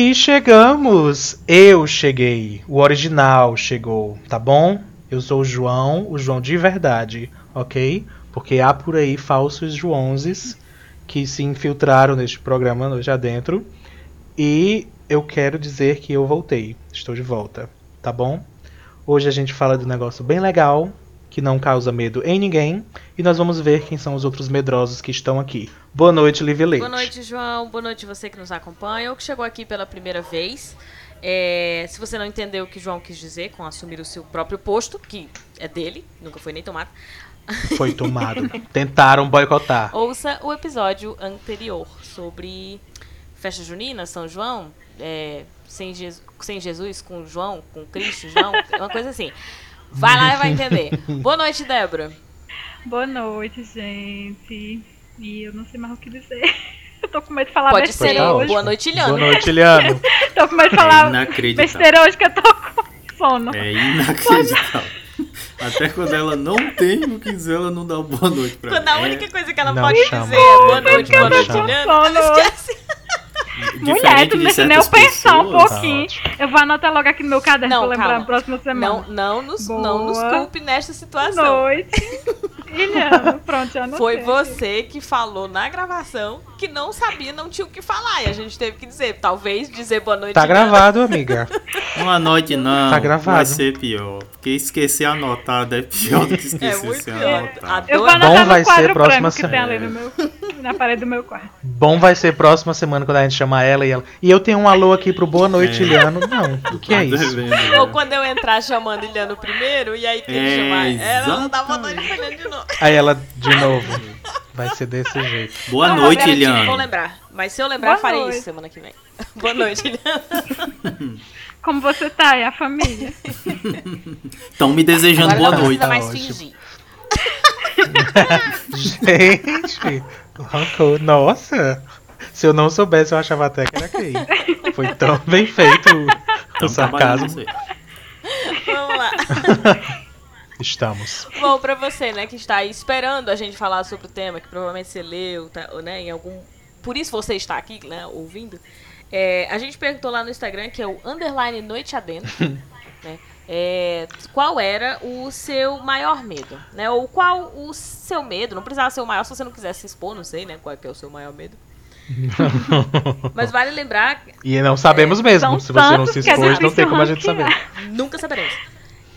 E chegamos! Eu cheguei. O original chegou, tá bom? Eu sou o João, o João de verdade, ok? Porque há por aí falsos Joãozes que se infiltraram neste programa já dentro. E eu quero dizer que eu voltei. Estou de volta, tá bom? Hoje a gente fala de um negócio bem legal, que não causa medo em ninguém. E nós vamos ver quem são os outros medrosos que estão aqui. Boa noite, Liv Leite. Boa noite, João. Boa noite você que nos acompanha ou que chegou aqui pela primeira vez. É, se você não entendeu o que João quis dizer com assumir o seu próprio posto, que é dele, nunca foi nem tomado. Foi tomado. Tentaram boicotar. Ouça o episódio anterior sobre festa junina, São João, é, sem, Jesus, sem Jesus, com João, com Cristo, João, uma coisa assim. Vai lá e vai entender. Boa noite, Débora. Boa noite, gente. E eu não sei mais o que dizer. Eu tô com medo de falar Pode besteira ser. hoje. Boa noite, Iliano. Boa noite, Liano. Tô com medo de É falar inacreditável. besteira hoje que eu tô com sono. É inacreditável. Até quando ela não tem o que dizer, ela não dá boa noite pra Quando mim. a única coisa que ela Não pode chama. dizer é boa noite, Não boa noite. Iliano, ela esquece. É, Mulher, tu não de deixa nem eu pensar um pessoas, pouquinho. Eu vou anotar logo aqui no meu caderno Não, pra lembrar calma. na próxima semana. Não, não, nos, não nos culpe nesta situação. noite. Ilhano, pronto, já anotei. Foi você que falou na gravação que não sabia, não tinha o que falar. E a gente teve que dizer, talvez dizer boa noite. Tá Iliano. gravado, amiga. Uma noite não, Tá gravado. vai ser pior. Porque esquecer anotado é pior do que É esquecer muito sem pior. anotar. Eu vou anotar Bom vai ser próxima branco que tem semana. Na parede do meu quarto. Bom vai ser próxima semana quando a gente chamar ela e ela. E eu tenho um alô aqui pro Boa Noite, É. Liano. Não, o que é Tá isso? né? Ou quando eu entrar chamando Iliano primeiro, e aí tem que É, chamar ela, ela dá boa noite pra Iliano de novo. Aí ela, de novo. Vai ser desse jeito. Boa Não, noite, tipo, Vou lembrar. Mas se eu lembrar, Boa farei noite. isso semana que vem. boa noite, Iliano. Como você tá e a família? Estão me desejando Agora boa não noite. precisa mais fingir. Gente, arrancou. Nossa. Se eu não soubesse, eu achava até que era gay. Foi tão bem feito o- o Tão trabalhando sarcasmo. Vamos lá. Estamos. Bom, pra você, né, que está aí esperando a gente falar sobre o tema, que provavelmente você leu, tá, ou, né, em algum... Por isso você está aqui, né, ouvindo. É, a gente perguntou lá no Instagram, que é o underline noite adentro, né, é, qual era o seu maior medo, né, ou qual o seu medo, não precisava ser o maior se você não quisesse se expor, não sei, né, qual é, que é o seu maior medo. Mas vale lembrar E não sabemos mesmo. São Se você não se é expôs, não tem como a gente saber. ranquear. Nunca saberemos.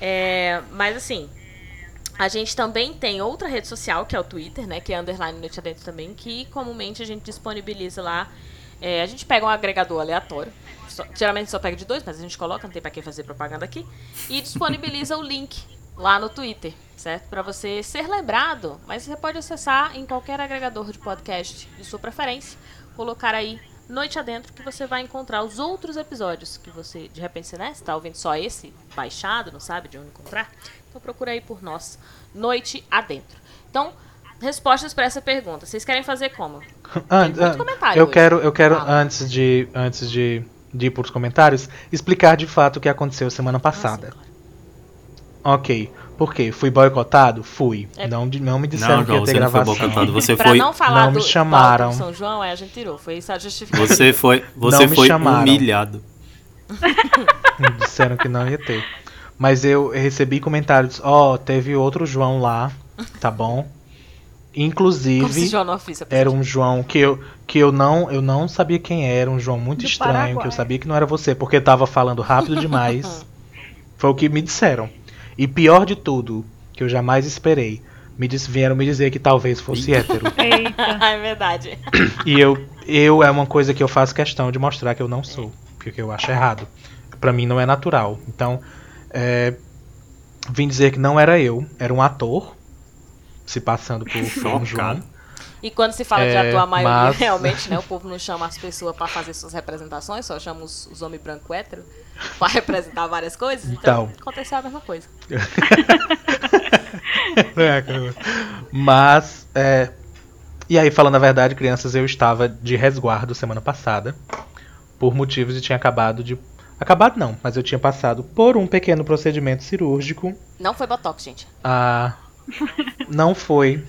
É, mas assim, a gente também tem outra rede social, que é o Twitter, né? Que é underline noite adentro também, que comumente a gente disponibiliza lá. é, a gente pega um agregador aleatório. Só- geralmente só pega de dois, mas a gente coloca, não tem pra que fazer propaganda aqui. E disponibiliza o link lá no Twitter, certo? Pra você ser lembrado, mas você pode acessar em qualquer agregador de podcast de sua preferência, colocar aí Noite Adentro que você vai encontrar os outros episódios que você, de repente, você, né, você tá ouvindo só esse baixado, não sabe de onde encontrar? Então procura aí por nós, Noite Adentro. Então, respostas para essa pergunta. Vocês querem fazer como? Antes, muito an- comentário eu hoje. quero, eu quero Fala. antes de antes de, de ir para os comentários, explicar de fato o que aconteceu semana passada. Ok. Por quê? Fui boicotado? Fui. É. Não, não me disseram Não, que ia ter você não foi gravação. boicotado. Você Pra foi, não falar não do, me chamaram. São João, é, a gente tirou. Foi isso a justificativa. você foi, você Não me foi chamaram. humilhado. Disseram que não ia ter. Mas eu recebi comentários, ó, teve outro João lá, tá bom? Inclusive, era um João que eu, que eu não eu não sabia quem era, um João muito Do estranho, que eu Paraguai. sabia que não era você, porque tava falando rápido demais. Foi o que me disseram. E pior de tudo, que eu jamais esperei, me dis- vieram me dizer que talvez fosse hétero. Eita. é verdade. E eu, eu é uma coisa que eu faço questão de mostrar que eu não sou, porque eu acho errado. Pra mim não é natural. Então, é, vim dizer que não era eu, era um ator se passando por, um João. E quando se fala de É, ator, a maioria mas- realmente, né? O povo não chama as pessoas pra fazer suas representações, só chama os, os homens branco hétero pra representar várias coisas. Então, Então. aconteceu a mesma coisa. É, cara. Mas, é, e aí, falando a verdade, crianças, eu estava de resguardo semana passada, por motivos de tinha acabado de. Acabado não, mas eu tinha passado por um pequeno procedimento cirúrgico Não foi Botox, gente. Ah, não foi.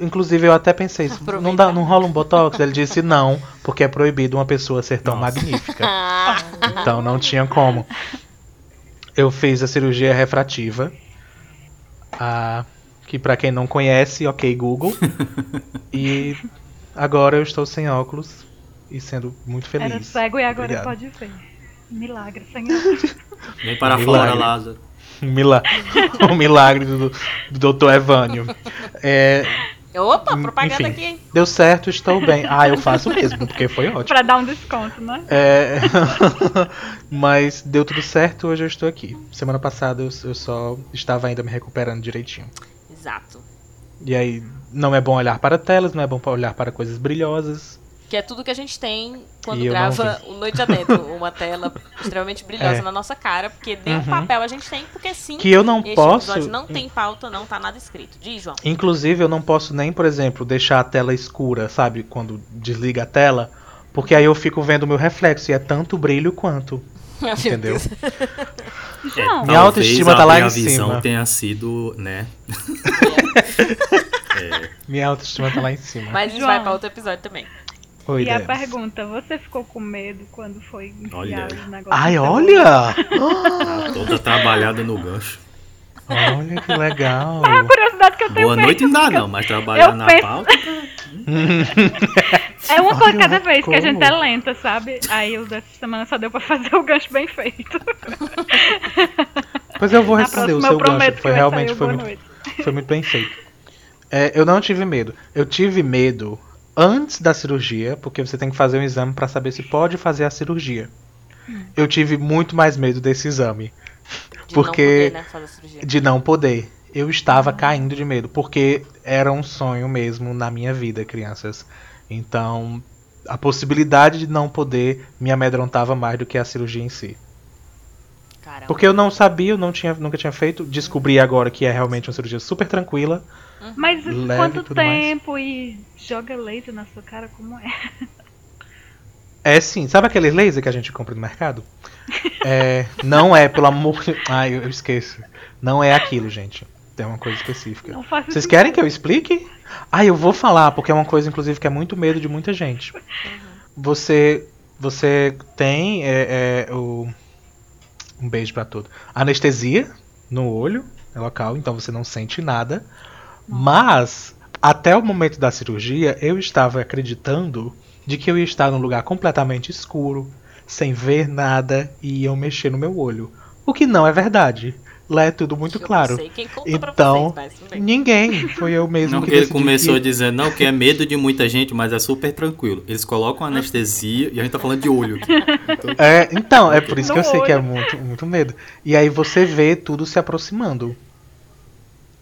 Inclusive, eu até pensei, isso, não, dá, não rola um botox? Ele disse não, porque é proibido uma pessoa ser tão Nossa. magnífica. Então não tinha como. Eu fiz a cirurgia refrativa. ah, que pra quem não conhece, ok Google. e agora eu estou sem óculos e sendo muito feliz. Era cego e agora Obrigado. pode ver. Milagre, Senhor. Vem para Milagre. fora, Lázaro. Um milagre, o milagre do, do Dr. Evânio. É, Opa, propaganda enfim, aqui, hein? Deu certo, estou bem. Ah, eu faço mesmo, porque foi ótimo. pra dar um desconto, né? É, mas deu tudo certo, hoje eu estou aqui. Semana passada eu, eu só estava ainda me recuperando direitinho. Exato. E aí, não é bom olhar para telas, não é bom olhar para coisas brilhosas. Que é tudo que a gente tem quando grava o Noite Adentro. Uma tela extremamente brilhosa É. na nossa cara. Porque nem Uhum. o papel a gente tem, porque sim. Que eu não este posso. episódio não tem pauta, não tá nada escrito. Diz, João. Inclusive, eu não posso nem, por exemplo, deixar a tela escura, sabe? Quando desliga a tela. Porque aí eu fico vendo o meu reflexo e é tanto brilho quanto. Meu Entendeu? João, Minha autoestima tá lá em minha visão cima. tenha sido, né? Minha autoestima tá lá em cima. Mas isso vai pra outro episódio também. Oi, e a pergunta, você ficou com medo quando foi Olha. enfiar os negócios? Ai, olha! Tá toda trabalhada no gancho. Olha que legal. olho? A curiosidade que eu tenho Boa noite não dá, não, mas trabalhar eu na penso- pauta. É uma coisa cada vez que a gente é como? lenta, sabe? Aí o dessa semana só deu pra fazer o gancho bem feito. Pois eu vou responder o seu gancho. Foi realmente o foi boa muito, noite. foi muito bem feito. É, eu não tive medo. Eu tive medo antes da cirurgia, porque você tem que fazer um exame pra saber se pode fazer a cirurgia. Hum. Eu tive muito mais medo desse exame. De Porque- não poder, né, fazer a cirurgia. De não poder. Eu estava caindo de medo, porque era um sonho mesmo na minha vida, crianças. Então, a possibilidade de não poder me amedrontava mais do que a cirurgia em si. Caramba. Porque eu não sabia, eu não tinha, nunca tinha feito. Descobri agora que é realmente uma cirurgia super tranquila. Mas Leve quanto tudo mais. tempo e joga leite na sua cara, como é? É sim, sabe aquele laser que a gente compra no mercado? É, não é, pelo amor de. Ai, eu esqueço. Não é aquilo, gente. Tem uma coisa específica. Vocês querem que eu explique? Ah, eu vou falar, porque é uma coisa, inclusive, que é muito medo de muita gente. Você. Você tem é, é, o. Um beijo pra tudo. Anestesia no olho, é local, então você não sente nada. Mas, até o momento da cirurgia, eu estava acreditando de que eu ia estar num lugar completamente escuro, sem ver nada e iam mexer no meu olho. O que não é verdade. Lá é tudo muito Eu não claro. sei quem contou pra Então, vocês, ninguém. Foi eu mesmo Não, que ele começou que- dizendo, não, que é medo de muita gente, mas é super tranquilo. Eles colocam anestesia e a gente tá falando de olho aqui. Então, É, então, é por isso que eu sei que é muito, muito medo. E aí você vê tudo se aproximando.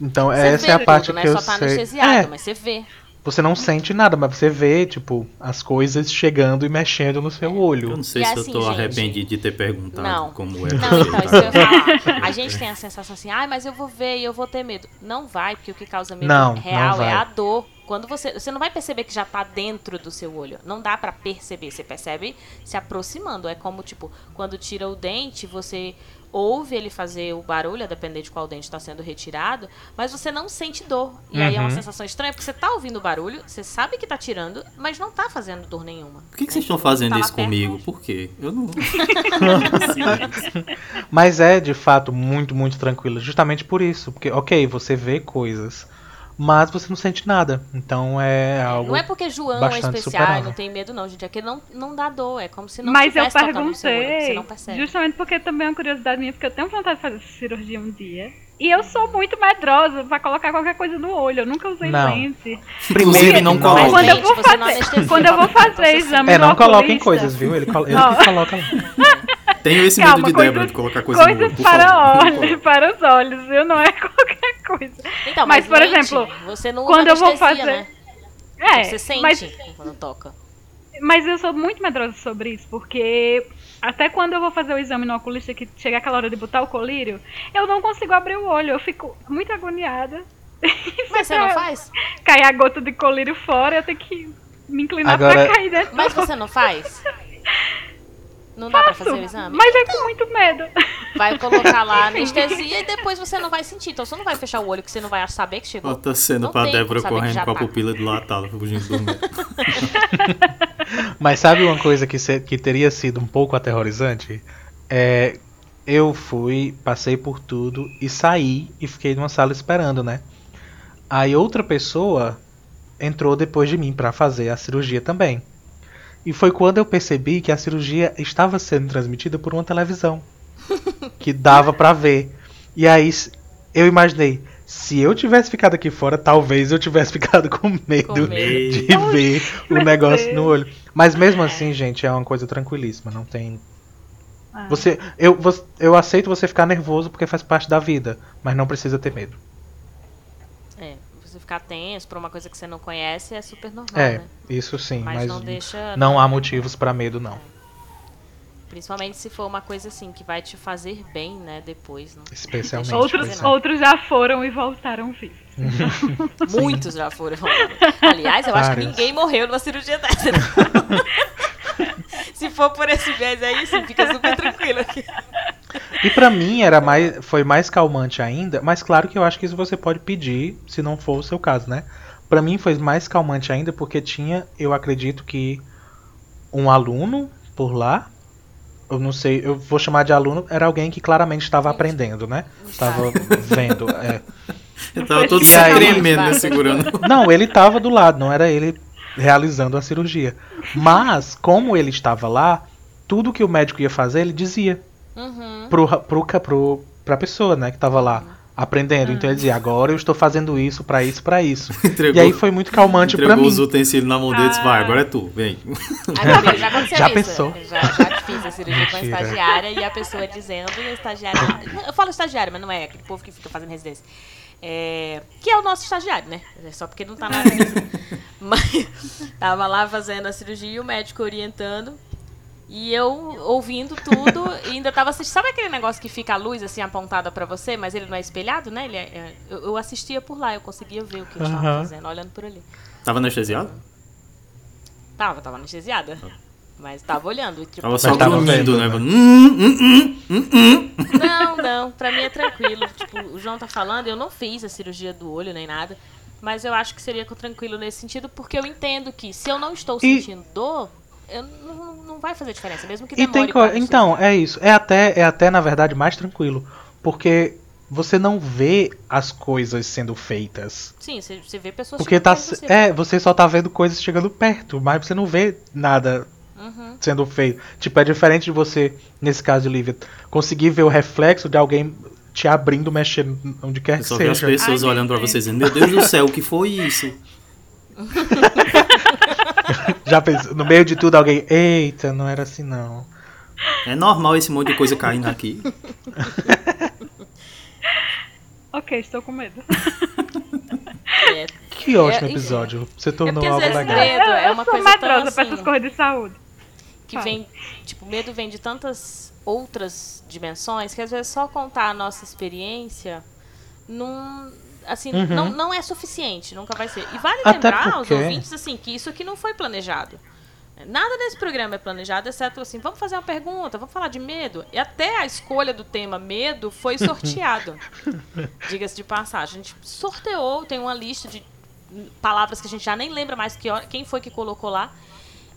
Então Você essa vê é a tudo, parte né? que eu Só tá sei. anestesiado, É, mas você vê. você não sente nada, mas você vê, tipo, as coisas chegando e mexendo no seu eu olho. não sei E se assim, eu tô gente, arrependido de ter perguntado não. como é. Não, então, você. isso que eu ia falar. A gente tem a sensação assim, ai, mas eu vou ver e eu vou ter medo. Não vai, porque o que causa medo Não, real não é a dor. Quando você. Você não vai perceber que já tá dentro do seu olho. Não dá pra perceber. Você percebe se aproximando. É como, tipo, quando tira o dente, você ouve ele fazer o barulho, a depender de qual dente está sendo retirado, mas você não sente dor. E aí é uma Uhum. sensação estranha, porque você tá ouvindo o barulho, você sabe que tá tirando, mas não tá fazendo dor nenhuma. Por que, que né? vocês estão Tipo, fazendo tá isso perto, comigo? mas- Por quê? Eu não. Mas é de fato muito, muito tranquilo. Justamente por isso. Porque, ok, você vê coisas, mas você não sente nada. Então é algo. Não é porque João é especial e superável. não tem medo, não, gente. É que não, não dá dor. É como se não Mas eu olho, perguntei, Você não percebe. justamente porque também é uma curiosidade minha, porque eu tenho vontade de fazer essa cirurgia um dia. E eu sou muito medrosa pra colocar qualquer coisa no olho. Eu nunca usei Não. lente. Inclusive, não que Mas coloca. quando eu vou fazer, quando eu vou fazer exame É, não coloquem coisas, viu? Ele, colo- ele coloca lá. Tenho esse Calma, medo de coisas- Débora de colocar coisa no olho. Coisas para olhos, para os olhos, viu? Não é qualquer coisa. Então, Mas, mas, por lente, exemplo, você não usa quando eu vou fazer- né? É, Você sente mas, quando toca. mas eu sou muito medrosa sobre isso, porque até quando eu vou fazer o exame no oculista, que chega aquela hora de botar o colírio, eu não consigo abrir o olho, eu fico muito agoniada. Mas você não faz? Cai a gota de colírio fora, eu tenho que me inclinar Agora- pra cair dentro. Mas você não faz? Não dá pra fazer o exame? Mas é com muito medo. vai colocar lá anestesia e depois você não vai sentir. Então você não vai fechar o olho que você não vai saber que chegou. Outra cena Não pra Débora correndo com a tá. pupila dilatada, fugindo do médico. Mas sabe uma coisa que, se- que teria sido um pouco aterrorizante? É, eu fui, passei por tudo e saí e fiquei numa sala esperando, né? Aí outra pessoa entrou depois de mim pra fazer a cirurgia também. E foi quando eu percebi que a cirurgia estava sendo transmitida por uma televisão que dava pra ver. E aí eu imaginei, se eu tivesse ficado aqui fora, talvez eu tivesse ficado com medo, Com medo. de ver o negócio Deus. no olho. Mas mesmo assim, gente, é uma coisa tranquilíssima, não tem. Ah. Você, eu, você- eu aceito você ficar nervoso porque faz parte da vida, mas não precisa ter medo. É, ficar tenso por uma coisa que você não conhece é super normal, É, né? isso sim, Mas, mas não deixa. não há motivos pra medo não. Principalmente se for uma coisa assim que vai te fazer bem, né, depois. Não. Especialmente. Deixa eu Outros, é. outros já foram e voltaram vivos. Muitos já foram. Aliás, eu acho que ninguém morreu numa cirurgia dessa. Se for por esse viés aí, sim, fica super tranquilo aqui. E pra mim era mais, foi mais calmante ainda, mas claro que eu acho que isso você pode pedir, se não for o seu caso, né? Pra mim foi mais calmante ainda porque tinha, eu acredito que um aluno por lá, eu não sei, eu vou chamar de aluno, era alguém que claramente estava aprendendo, né? Estava vendo, é. Eu tava todo E se aí- tremendo, né, segurando. Não, ele estava do lado, não era ele realizando a cirurgia. Mas, como ele estava lá, tudo que o médico ia fazer, ele dizia Uhum. pro, pro, pro, pra pessoa, né, que tava lá aprendendo. Então ele dizia, agora eu estou fazendo isso pra isso, pra isso. Entregou, E aí foi muito calmante pra entregou mim. os utensílios na mão dele e disse, Ah. vai, agora é tu, vem. Já aconteceu Já isso. pensou? Já, já fiz a cirurgia com a estagiária e a pessoa dizendo, e a estagiária. Eu falo estagiária, mas não é aquele povo que fica fazendo residência. É, que é o nosso estagiário, né? É só porque não tá na residência. Mas tava lá fazendo a cirurgia e o médico orientando. E eu ouvindo tudo e ainda tava assistindo. Sabe aquele negócio que fica a luz assim apontada pra você, mas ele não é espelhado, né? Ele é- é- eu, eu assistia por lá, eu conseguia ver o que eles estavam Aham. fazendo, olhando por ali. Tava anestesiado? Tava, tava anestesiada. Mas tava olhando. Tipo, Tava só tava vendo, né? né? Hum, hum, hum, hum, hum. Não, não, pra mim é tranquilo. Tipo, o João tá falando, eu não fiz a cirurgia do olho nem nada. Mas eu acho que seria tranquilo nesse sentido, porque eu entendo que se eu não estou E- sentindo dor, eu não, não vai fazer diferença, mesmo que E demore tem co- anestesia. Então, é isso. É até, é até, na verdade, mais tranquilo. Porque você não vê as coisas sendo feitas. Sim, você, vê pessoas Porque chegando tá. você. É, você só tá vendo coisas chegando perto, mas você não vê nada Uhum. sendo feito. Tipo, é diferente de você, nesse caso de Lívia, conseguir ver o reflexo de alguém te abrindo, mexendo onde quer Eu que só vi as seja. pessoas Ai, olhando pra gente. vocês dizendo, meu Deus do céu, o que foi isso? Já pensou, no meio de tudo alguém, eita, não era assim não. É normal esse monte de coisa caindo aqui. Ok, estou com medo. É, Que ótimo É, episódio. Você É tornou às algo legal. medo é eu uma sou coisa medrosa pra assim- essas coisas de saúde. Que Fala. vem, tipo, medo vem de tantas outras dimensões que às vezes só contar a nossa experiência não, assim, Uhum. não, não é suficiente, nunca vai ser. E vale Até lembrar aos porque- ouvintes assim que isso aqui não foi planejado. Nada desse programa é planejado, exceto assim, vamos fazer uma pergunta, vamos falar de medo. E até a escolha do tema medo foi sorteado. Diga-se de passagem. A gente sorteou, tem uma lista de palavras que a gente já nem lembra mais que hora- quem foi que colocou lá.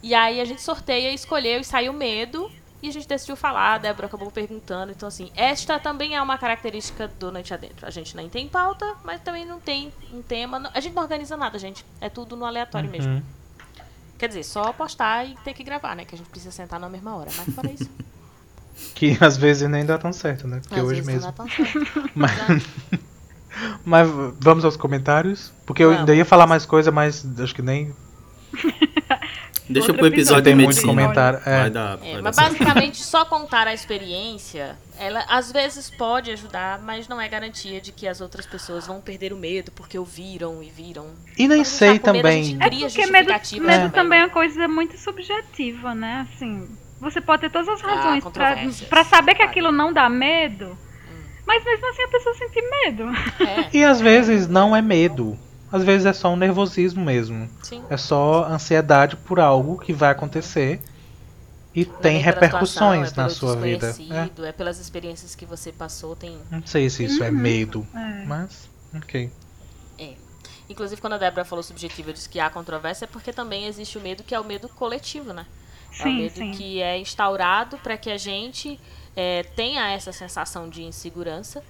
E aí a gente sorteia, escolheu e saiu medo. E a gente decidiu falar, a Débora acabou perguntando. Então, assim, esta também é uma característica do Noite Adentro. A gente nem tem pauta, mas também não tem um tema. A gente não organiza nada, gente. É tudo no aleatório mesmo. Uhum. Quer dizer, só postar e ter que gravar, né? Que a gente precisa sentar na mesma hora. Mas fora isso. Que às vezes nem dá tão certo, né? Porque às hoje mesmo. não dá tão certo. Mas, mas vamos aos comentários? Porque eu ainda ia Vamos. falar mais coisa, mas acho que nem Deixa Outro pro episódio tem de muito medicina. comentário. É. Vai dar, É, vai mas certo. basicamente só contar a experiência, ela às vezes pode ajudar, mas não é garantia de que as outras pessoas vão perder o medo porque ouviram e viram. E nem sei medo, também. É porque medo, medo também, também é uma coisa muito subjetiva, né? Assim, você pode ter todas as Ah, razões pra, controvérsias. pra saber que Claro. aquilo não dá medo, mas mesmo assim a pessoa sentir medo. É, E às vezes não é medo. Às vezes é só um nervosismo mesmo. sim. É só ansiedade por algo que vai acontecer. E Não é tem pela repercussões situação, é na sua vida. É. É. pelas experiências que você passou, tem Não sei se isso é medo, É. mas ok. Inclusive, quando a Débora falou subjetivo, eu disse que há controvérsia, é porque também existe o medo que é o medo coletivo, né? é o Sim, medo sim. que é instaurado para que a gente é, tenha essa sensação de insegurança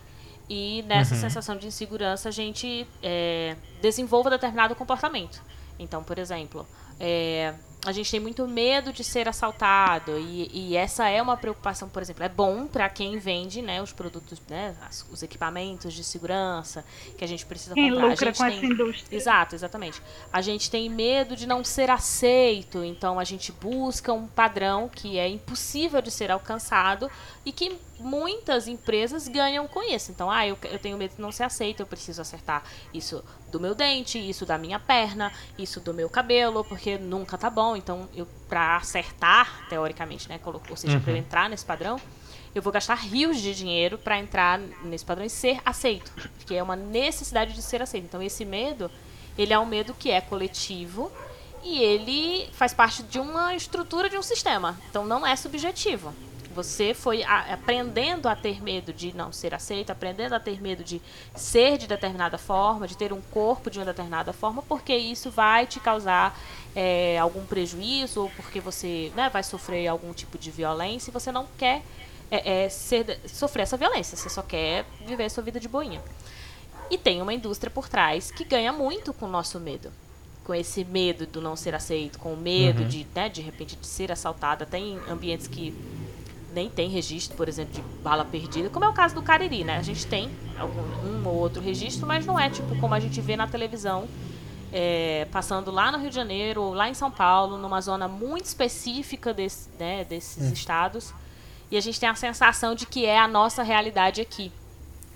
e nessa Uhum. sensação de insegurança a gente é, desenvolva determinado comportamento. Então, por exemplo, é, a gente tem muito medo de ser assaltado e, e essa é uma preocupação, por exemplo, é bom para quem vende né, os produtos, né, as- os equipamentos de segurança que a gente precisa Quem comprar. a lucra gente com tem- essa indústria. Exato, exatamente. A gente tem medo de não ser aceito, então a gente busca um padrão que é impossível de ser alcançado e que muitas empresas ganham com isso. Então, ah, eu, eu tenho medo de não ser aceito, eu preciso acertar isso do meu dente, isso da minha perna, isso do meu cabelo, porque nunca tá bom. Então, eu para acertar, teoricamente, né, ou seja, para eu entrar nesse padrão, eu vou gastar rios de dinheiro para entrar nesse padrão e ser aceito, porque é uma necessidade de ser aceito. Então esse medo, ele é um medo que é coletivo e ele faz parte de uma estrutura de um sistema. Então não é subjetivo. Você foi a- aprendendo a ter medo de não ser aceito, aprendendo a ter medo de ser de determinada forma, de ter um corpo de uma determinada forma, porque isso vai te causar é, algum prejuízo ou porque você né, vai sofrer algum tipo de violência e você não quer é, é, ser- sofrer essa violência, você só quer viver a sua vida de boinha. E tem uma indústria por trás que ganha muito com o nosso medo. Com esse medo do não ser aceito, com o medo Uhum. de, né, de repente, de ser assaltada. Tem ambientes que nem tem registro, por exemplo, de bala perdida, como é o caso do Cariri, né? A gente tem algum, um ou outro registro, mas não é tipo como a gente vê na televisão, é, passando lá no Rio de Janeiro ou lá em São Paulo, numa zona muito específica desse, né, desses estados. E a gente tem a sensação de que é a nossa realidade aqui.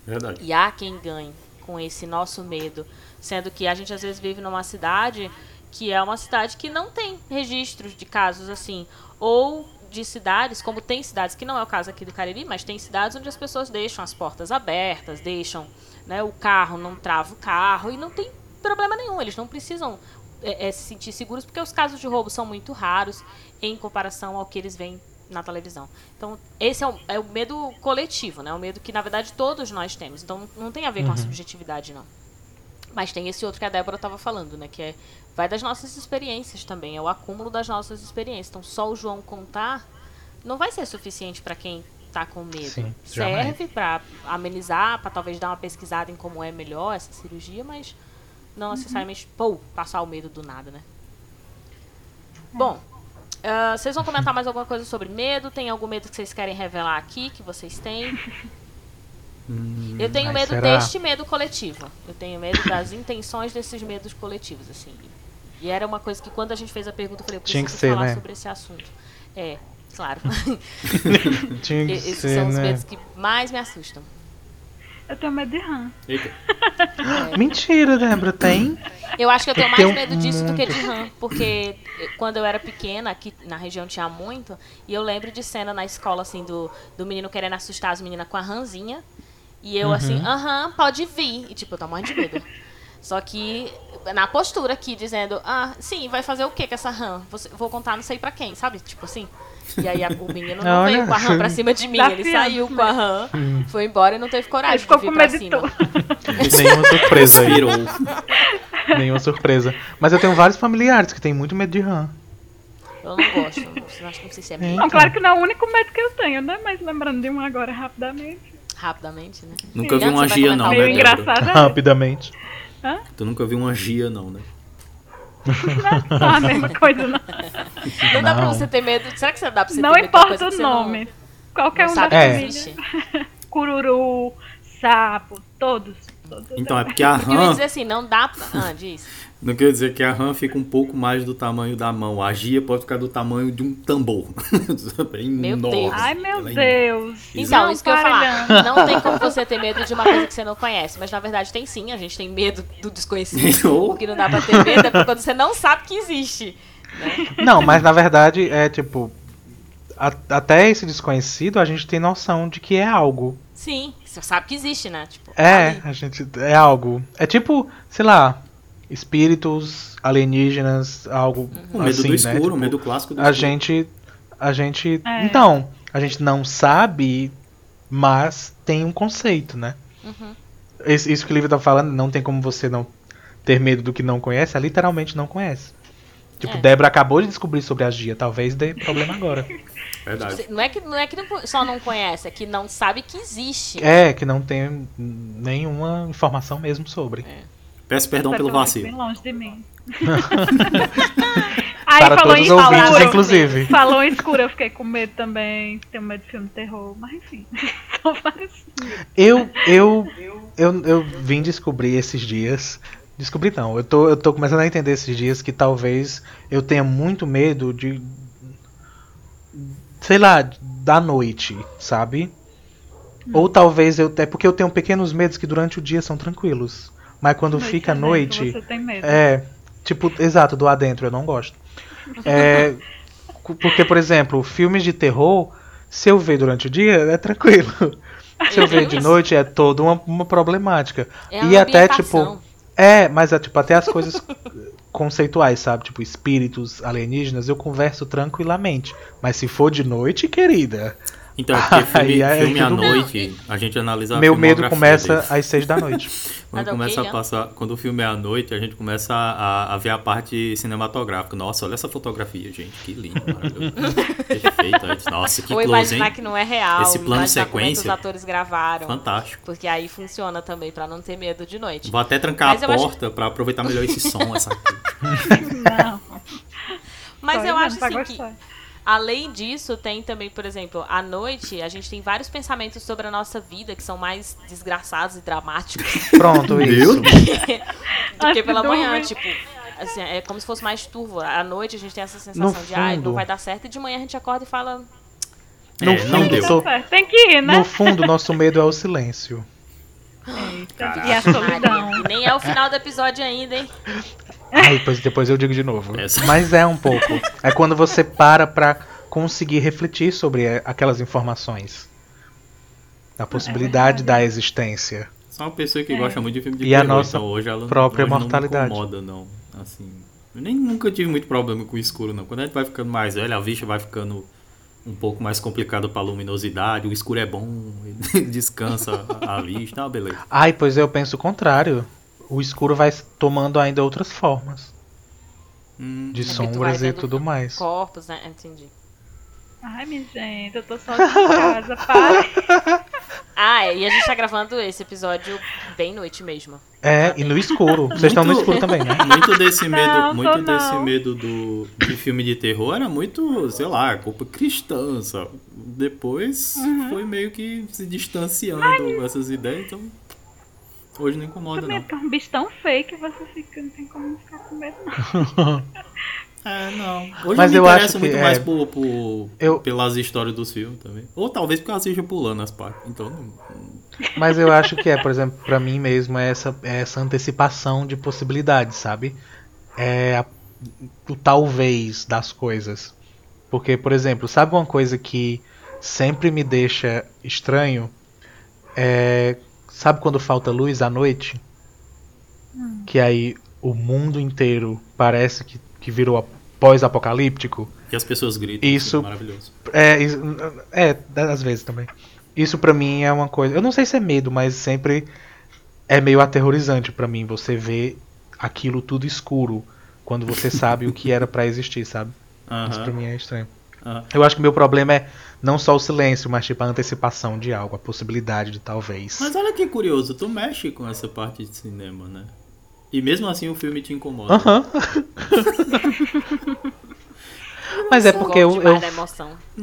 Verdade. E há quem ganhe com esse nosso medo. Sendo que a gente às vezes vive numa cidade que é uma cidade que não tem registros de casos assim. Ou de cidades, como tem cidades, que não é o caso aqui do Cariri, mas tem cidades onde as pessoas deixam as portas abertas, deixam né, o carro, não trava o carro e não tem problema nenhum. Eles não precisam é, é, se sentir seguros porque os casos de roubo são muito raros em comparação ao que eles veem na televisão. Então, esse é o, é o medo coletivo, né? O medo que, na verdade, todos nós temos. Então, não tem a ver com a subjetividade, não. Mas tem esse outro que a Débora estava falando, né? Que é, vai das nossas experiências também. É o acúmulo das nossas experiências. Então, só o João contar não vai ser suficiente para quem tá com medo. Sim. Serve para amenizar, para talvez dar uma pesquisada em como é melhor essa cirurgia, mas não necessariamente, pô, passar o medo do nada, né? Bom, ah, vocês vão comentar mais alguma coisa sobre medo? Tem algum medo que vocês querem revelar aqui, que vocês têm? Eu tenho medo será? deste medo coletivo. Eu tenho medo das intenções desses medos coletivos, assim. E era uma coisa que quando a gente fez a pergunta, eu falei, eu Tinha preciso que ser, falar né? sobre esse assunto. É, claro. Tinha que Esses ser, são os né? medos que mais me assustam. Eu tenho medo de rã. Eita. Mentira, Débora, tem? Eu acho que eu tenho mais Tem medo disso do que muito. de rã, porque quando eu era pequena, aqui na região tinha muito, e eu lembro de cena na escola, assim, do, do menino querendo assustar as meninas com a rãzinha, e eu assim, Uhum. aham, pode vir, e tipo, eu tô morrendo de medo. Só que na postura aqui, dizendo, ah, sim, vai fazer o que com essa? Você- Vou contar não sei pra quem, sabe? Tipo assim. E aí a- o menino não Olha. veio com a rã pra cima de mim, ele Desafiante, saiu com a rã, foi embora e não teve coragem Ele ficou de vir com tudo. Nenhuma surpresa aí. Virou. Nenhuma surpresa. Mas eu tenho vários familiares que têm muito medo de rã. Eu não gosto, não, acho que não sei se é medo. Não, claro que não é o único medo que eu tenho, né? Mas lembrando de um agora rapidamente. Rapidamente, né? Nunca vi Leandro, uma gia, não, né, engraçado. é Rapidamente. Tu nunca viu uma gia, não, né? Não é a mesma coisa, não. Não dá pra Não. você ter medo. Será que você dá pra você Não ter medo coisa importa que o você não- nome. Qualquer Não, um da É. família. existe? Cururu, sapo, todos. todos Então, é porque a Eu ia rã. dizer assim, não dá pra... Ah, diz. Não quer dizer que a rã fica um pouco mais do tamanho da mão. A gia pode ficar do tamanho de um tambor. É Meu. Deus. Ai, meu é Deus. Então, Não, isso que eu ia falar. Não tem como você ter medo de uma coisa que você não conhece. Mas na verdade tem sim. A gente tem medo do desconhecido. Oh. o que não dá pra ter medo é quando você não sabe que existe. Não, mas na verdade é tipo. a- até esse desconhecido a gente tem noção de que é algo. Sim, você sabe que existe, né? Tipo, É, ali. a gente. É algo. É tipo, sei lá, espíritos alienígenas, algo O medo assim, do né? escuro, Tipo, o medo clássico do A escuro. gente. A gente. É. Então, a gente não sabe, mas tem um conceito, né? Uhum. Isso que o livro tá falando, não tem como você não ter medo do que não conhece, é literalmente não conhece. Tipo, É. Débora acabou de descobrir sobre a Gia, talvez dê problema agora. Verdade. Não é que, não é que não- só não conhece, é que não sabe que existe. É, que não tem nenhuma informação mesmo sobre. Peço perdão pelo bem vacilo. longe de mim. Aí Para falou todos em os ouvintes, escuro. inclusive. Falou em escuro, eu fiquei com medo também. Tenho medo de filme de terror, mas enfim. São vários. Eu, eu, eu, eu vim descobrir esses dias. Descobri não, eu tô, eu tô começando a entender esses dias que talvez eu tenha muito medo de. Sei lá, da noite, sabe? Ou talvez eu. É porque eu tenho pequenos medos que durante o dia são tranquilos. Mas quando Noite fica à noite. Você tem medo. É, tipo, exato, do adentro, eu não gosto. É, porque, por exemplo, filmes de terror, se eu ver durante o dia, é tranquilo. Se eu ver de noite, é toda uma, uma problemática. É e até, tipo. É, mas é tipo, até as coisas conceituais, sabe? Tipo, espíritos alienígenas, eu converso tranquilamente. Mas se for de noite, querida, Então, é porque filme, Aí, aí, filme à noite, a gente analisa a meu medo começa dele. às seis da noite. Quando é o começa a passar, quando o filme é à noite, a gente começa a, a ver a parte cinematográfica. Nossa, olha essa fotografia, gente, que lindo. Perfeito. Nossa, que Ou close, imaginar hein? que não é real, Esse plano como é que os sequência. atores gravaram. Fantástico. Porque aí funciona também, pra não ter medo de noite. Vou até trancar Mas a eu acho- porta pra aproveitar melhor esse som, essa Não. Mas só eu acho pra assim que, gostar. Além disso, tem também, por exemplo, à noite, a gente tem vários pensamentos sobre a nossa vida que são mais desgraçados e dramáticos Pronto, isso. do que pela manhã, tipo. Assim, é como se fosse mais turvo. À noite a gente tem essa sensação No de, ai, fundo- não vai dar certo, e de manhã a gente acorda e fala, No É, não fundo, deu. tô- Tá certo, Tem que ir, né? no fundo, nosso medo é o silêncio. Eita, E a solidão. Nem é o final do episódio ainda, hein? Aí depois, depois eu digo de novo. Essa- Mas é um pouco. É quando você para pra conseguir refletir sobre eh, aquelas informações. A possibilidade da existência. Sou uma pessoa que É. gosta muito de filme de E a terror, nossa então hoje ela própria hoje mortalidade. não me incomoda, não. Assim, eu nem nunca tive muito problema com o escuro, não. Quando a gente vai ficando mais velho, a vista vai ficando um pouco mais complicado pra luminosidade. O escuro é bom, descansa a vista, ah, beleza. Ai, pois eu penso o contrário. O escuro vai tomando ainda outras formas. Hum, De É sombras e tudo mais. Corpos, né? Entendi. Ai, minha gente, eu tô sozinha em casa, para. Ah, é, e a gente tá gravando esse episódio bem noite mesmo. É, e no escuro. Vocês estão no Muito- escuro também, né? Muito desse medo, Não, muito desse não. medo do, de filme de terror era muito, sei lá, culpa cristã, sabe? Depois Uhum. foi meio que se distanciando essas ideias, então hoje não incomoda Também não. é um bicho tão feio que você fica, não tem como não ficar com medo, não. É, não. Hoje Mas eu me eu interesso acho que, muito é, mais por, por- eu- pelas histórias dos filmes também. Ou talvez porque eu assisto pulando as partes. Então, não- Mas eu acho que é, por exemplo, pra mim mesmo, é essa, é essa antecipação de possibilidades, sabe? É a- o talvez das coisas. Porque, por exemplo, sabe uma coisa que sempre me deixa estranho? É, sabe quando falta luz à noite? Que aí o mundo inteiro parece que, que virou pós-apocalíptico? e as pessoas gritam. Isso- assim, maravilhoso. É, isso- é, às vezes também. Isso pra mim é uma coisa. Eu não sei se é medo, mas sempre é meio aterrorizante pra mim você ver aquilo tudo escuro quando você sabe o que era pra existir, sabe? Isso pra mim é estranho. aham. Eu acho que meu problema é não só o silêncio, mas tipo a antecipação de algo, a possibilidade de talvez. Mas olha que curioso, tu mexe com essa parte de cinema, né? E mesmo assim o filme te incomoda. Aham. Mas é porque eu, eu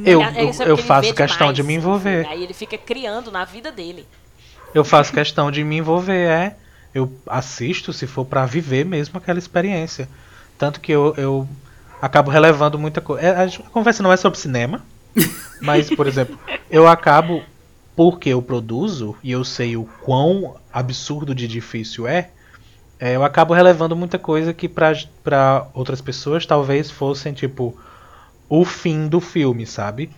eu- É- é é eu ele faço questão demais de me o envolver. filme, Aí ele fica criando na vida dele. Eu faço questão de me envolver, é. Eu assisto se for pra viver mesmo aquela experiência. Tanto que eu, eu acabo relevando muita coisa. A gente- a conversa não é sobre cinema, mas, por exemplo, eu acabo, porque eu produzo e eu sei o quão absurdo de difícil é, é, eu acabo relevando muita coisa que pra, pra outras pessoas talvez fossem, tipo, o fim do filme, sabe?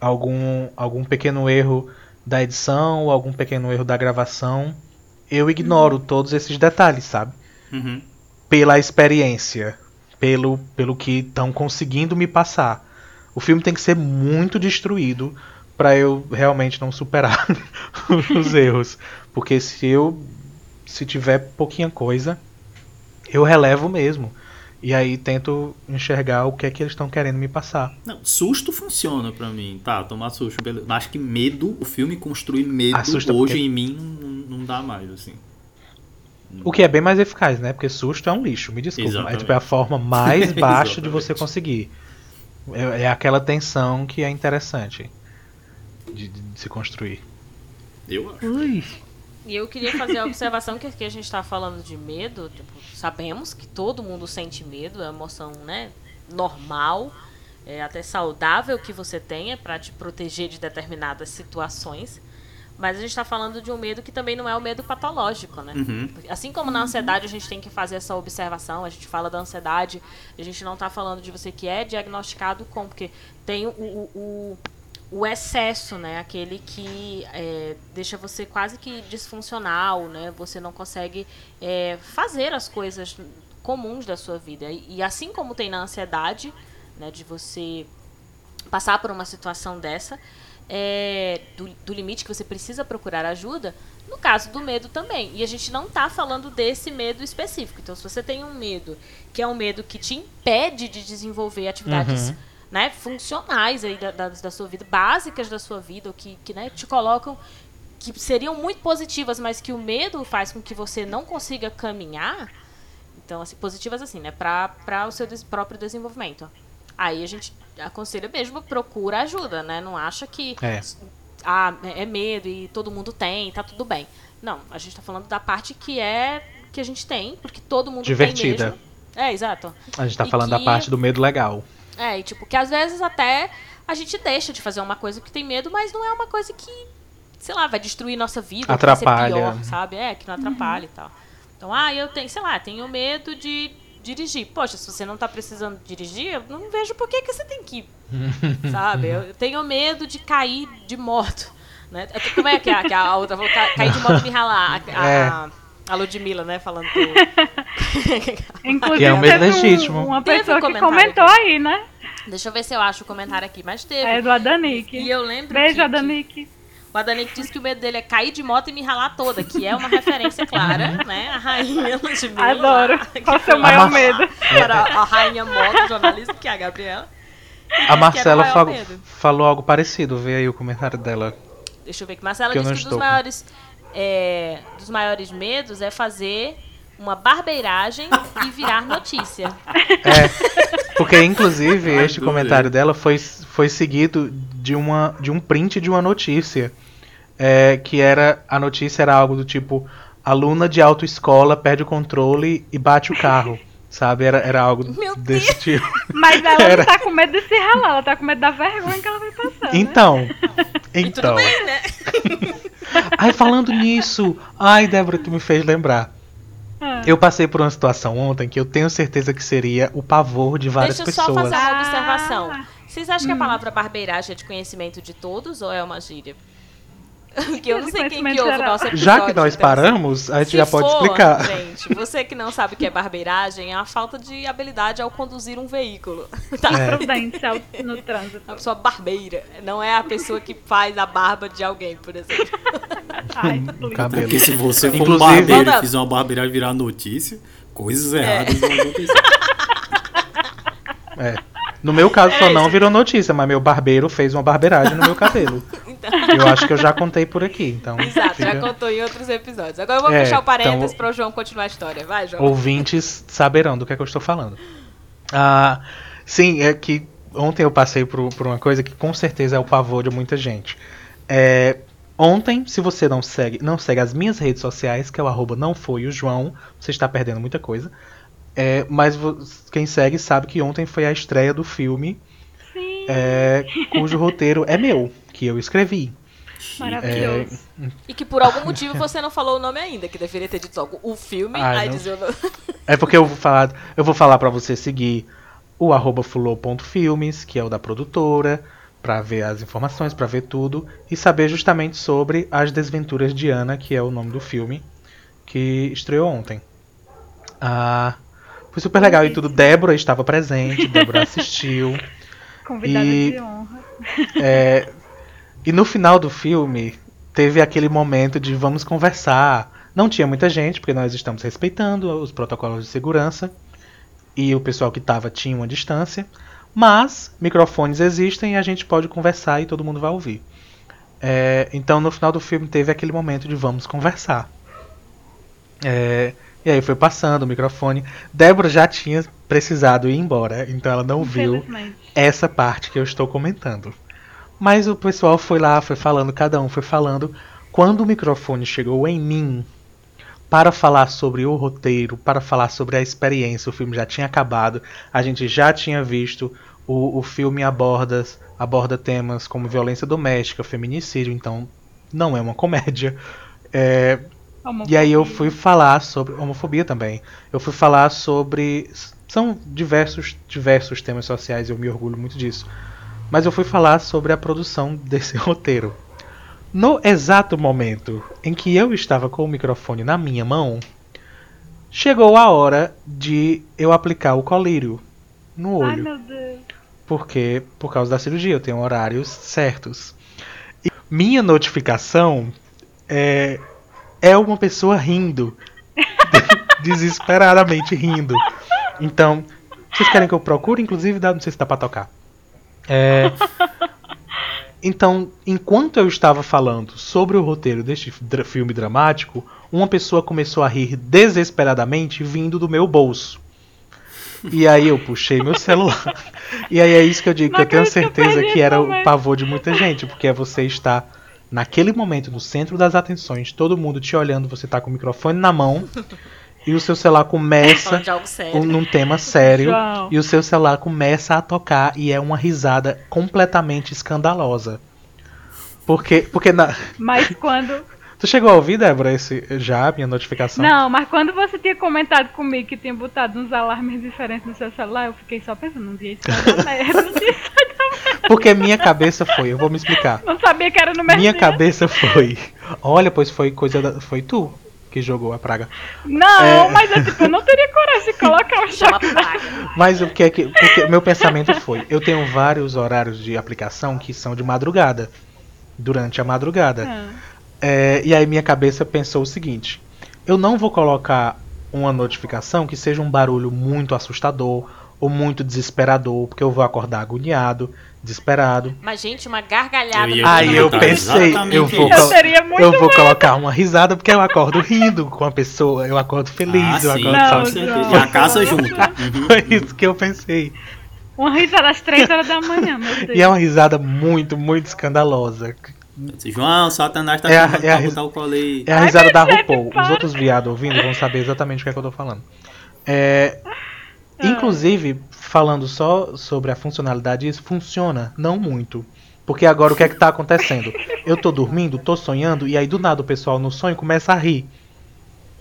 Algum, algum pequeno erro da edição ou algum pequeno erro da gravação, eu ignoro todos esses detalhes, sabe? Uhum. Pela experiência, pelo, pelo que estão conseguindo me passar. O filme tem que ser muito destruído para eu realmente não superar os erros. Porque se eu se tiver pouquinha coisa, eu relevo mesmo. E aí tento enxergar o que é que eles estão querendo me passar. Não, susto funciona pra mim. Tá, tomar susto, beleza. Acho que medo, o filme construir medo Assusta hoje porque- em mim não, não dá mais, assim. O que é bem mais eficaz, né? Porque susto é um lixo, me desculpa. É, Exatamente. tipo, é a forma mais baixa de você conseguir. É, é aquela tensão que é interessante de, de se construir. Eu acho. Ui. E eu queria fazer a observação que aqui a gente está falando de medo. tipo, sabemos que todo mundo sente medo, é uma emoção né, normal, é até saudável que você tenha para te proteger de determinadas situações. Mas a gente está falando de um medo que também não é o medo patológico, né? Uhum. Assim como na ansiedade a gente tem que fazer essa observação, a gente fala da ansiedade, a gente não está falando de você que é diagnosticado com, porque tem o, o, o, excesso, né? Aquele que é, deixa você quase que disfuncional, né? Você não consegue é, fazer as coisas comuns da sua vida. E, e assim como tem na ansiedade, né? De você passar por uma situação dessa, é, do, do limite que você precisa procurar ajuda, no caso do medo também. E a gente não está falando desse medo específico. Então, se você tem um medo que é um medo que te impede de desenvolver atividades Uhum. né, funcionais aí da, da, da sua vida, básicas da sua vida, ou que, que né, te colocam que seriam muito positivas, mas que o medo faz com que você não consiga caminhar. Então, assim, positivas assim, né? Para o seu des- próprio desenvolvimento. Aí a gente aconselha mesmo, procura ajuda, né? Não acha que É. ah, é medo e todo mundo tem, tá tudo bem. Não, a gente tá falando da parte que é que a gente tem, porque todo mundo Divertida. tem mesmo. É, exato. A gente tá E falando da que- parte do medo legal. É, e tipo, que às vezes até a gente deixa de fazer uma coisa que tem medo, mas não é uma coisa que, sei lá, vai destruir nossa vida, que vai ser Atrapalha. pior, sabe? É, que não atrapalha e tal. Então, ah, eu tenho, sei lá, tenho medo de dirigir. Poxa, se você não tá precisando dirigir, eu não vejo por que, que você tem que ir, sabe? Eu tenho medo de cair de moto, né? Como é que é que a outra, vou ca- cair de moto e me ralar, a, a, É. a Ludmilla, né, falando do... Inclusive, Que é um medo legítimo. uma Teve pessoa um que comentou aqui. aí, né? Deixa eu ver se eu acho o comentário aqui, mas teve. É do Adanique. E eu lembro Beijo, que, Adanique. O Adanik disse que o medo dele é cair de moto e me ralar toda, que é uma referência clara, né? A rainha Ludmilla. Adoro. que Qual o seu maior medo? Para a rainha moto jornalista, que é a Gabriela. A Marcela medo. falou algo parecido, vê aí o comentário dela. Deixa eu ver que Marcela Que disse que dos estou. maiores, é, dos maiores medos é fazer uma barbeiragem e virar notícia. É, porque inclusive este comentário dela foi, foi seguido de, uma, de um print de uma notícia. É, que era. A notícia era algo do tipo: aluna de autoescola perde o controle e bate o carro. Sabe? Era, era algo Meu desse tipo. Mas ela Era. não tá com medo de se ralar, ela tá com medo da vergonha que ela vai passar. né? Então. E tudo Então. bem, né? Ai, falando nisso. Ai, Débora, tu me fez lembrar. Ah. Eu passei por uma situação ontem que eu tenho certeza que seria o pavor de várias Deixa eu só pessoas. fazer uma Ah. observação. Vocês acham que Hum. a palavra barbeiragem é de conhecimento de todos ou é uma gíria? Porque eu não sei quem que ouve o nosso episódio. Já que nós então, paramos, a gente já pode for, explicar. Gente, você que não sabe o que é barbeiragem, é a falta de habilidade ao conduzir um veículo. Tá? É. No trânsito. A pessoa barbeira. Não é a pessoa que faz a barba de alguém, por exemplo. Ai, cabelo. Porque se você for um barbeiro Manda- e fizer uma barbeiragem virar notícia, coisas É. erradas vão acontecer. É. No meu caso só É, não gente. virou notícia, mas meu barbeiro fez uma barbeiragem no meu cabelo. Então, Eu acho que eu já contei por aqui, então. exato, já fica- contou em outros episódios. Agora eu vou É, fechar o parênteses então- para o João continuar a história. Vai, João. Ouvintes saberão do que é que eu estou falando. Ah, sim, é que ontem eu passei por, por uma coisa que com certeza é o pavor de muita gente. É, ontem, se você não segue, não segue as minhas redes sociais, que é o arroba não foi o João, você está perdendo muita coisa. É, mas quem segue sabe que ontem foi a estreia do filme, Sim, é, cujo roteiro é meu, que eu escrevi. maravilhoso. E que por algum motivo você não falou o nome ainda, que deveria ter dito logo o filme, Ai, aí não. dizer o nome. É porque eu vou falar, eu vou falar para você seguir o arroba fulô.filmes, que é o da produtora, para ver as informações, para ver tudo e saber justamente sobre as desventuras de Ana, que é o nome do filme que estreou ontem. Ah, foi super legal e tudo. Débora estava presente, Débora assistiu. Convidada E- de honra. É, e no final do filme, teve aquele momento de vamos conversar. Não tinha muita gente, porque nós estamos respeitando os protocolos de segurança. E o pessoal que estava tinha uma distância. Mas microfones existem e a gente pode conversar e todo mundo vai ouvir. É, então no final do filme teve aquele momento de vamos conversar. É, e aí foi passando o microfone. Débora já tinha precisado ir embora, então ela não viu essa parte que eu estou comentando. Mas o pessoal foi lá, foi falando, cada um foi falando. Quando o microfone chegou em mim para falar sobre o roteiro, para falar sobre a experiência, o filme já tinha acabado, a gente já tinha visto, o, o filme aborda, aborda temas como violência doméstica, feminicídio, então não é uma comédia. É, e aí eu fui falar sobre homofobia também. Eu fui falar sobre são diversos diversos temas sociais, eu me orgulho muito disso. Mas eu fui falar sobre a produção desse roteiro. No exato momento em que eu estava com o microfone na minha mão, chegou a hora de eu aplicar o colírio no Ai, olho. meu Deus. Porque, por causa da cirurgia, eu tenho horários certos. E minha notificação é, é uma pessoa rindo. desesperadamente rindo. Então, vocês querem que eu procure? Inclusive, não sei se dá pra tocar. É, então, enquanto eu estava falando sobre o roteiro deste filme dramático, uma pessoa começou a rir desesperadamente vindo do meu bolso. E aí eu puxei meu celular. E aí é isso que eu digo, que eu tenho certeza que era o pavor de muita gente, porque é você estar naquele momento no centro das atenções, todo mundo te olhando, você tá com o microfone na mão e o seu celular começa Falando de algo sério. um- num tema sério João. e o seu celular começa a tocar e é uma risada completamente escandalosa. Porque, porque na... Mas quando. tu chegou a ouvir, Débora, esse já minha notificação? Não, mas quando você tinha comentado comigo que tinha botado uns alarmes diferentes no seu celular, eu fiquei só pensando, um dia isso vai dar merda, um dia isso vai dar merda. Porque minha cabeça foi, eu vou me explicar. Não sabia que era no mesmo Minha cabeça foi, olha, pois foi coisa da, foi tu que jogou a praga. Não, É. mas eu, tipo, eu não teria coragem de colocar Chama choque. praga. Mas o que é que porque meu pensamento foi, eu tenho vários horários de aplicação que são de madrugada, durante a madrugada. Ah, É, e aí minha cabeça pensou o seguinte: eu não vou colocar uma notificação que seja um barulho muito assustador ou muito desesperador, porque eu vou acordar agoniado, desesperado. Mas, gente, uma gargalhada. Eu Aí eu pensei, eu vou, Eu eu vou colocar uma risada porque eu acordo rindo com a pessoa, eu acordo feliz, Ah, eu sim, acordo Não. E a casa junto. Uhum. Foi isso que eu pensei. Uma risada às 3 horas da manhã, meu Deus. E é uma risada muito, muito escandalosa. João, Satanás tá É a- é a botar o colete. É a Ai, risada da gente, RuPaul. Os outros viados ouvindo vão saber exatamente o que é que eu tô falando. É, Ah. inclusive, falando só sobre a funcionalidade, isso funciona, não muito. Porque agora o que é que tá acontecendo? Eu tô dormindo, tô sonhando, e aí do nada o pessoal no sonho começa a rir.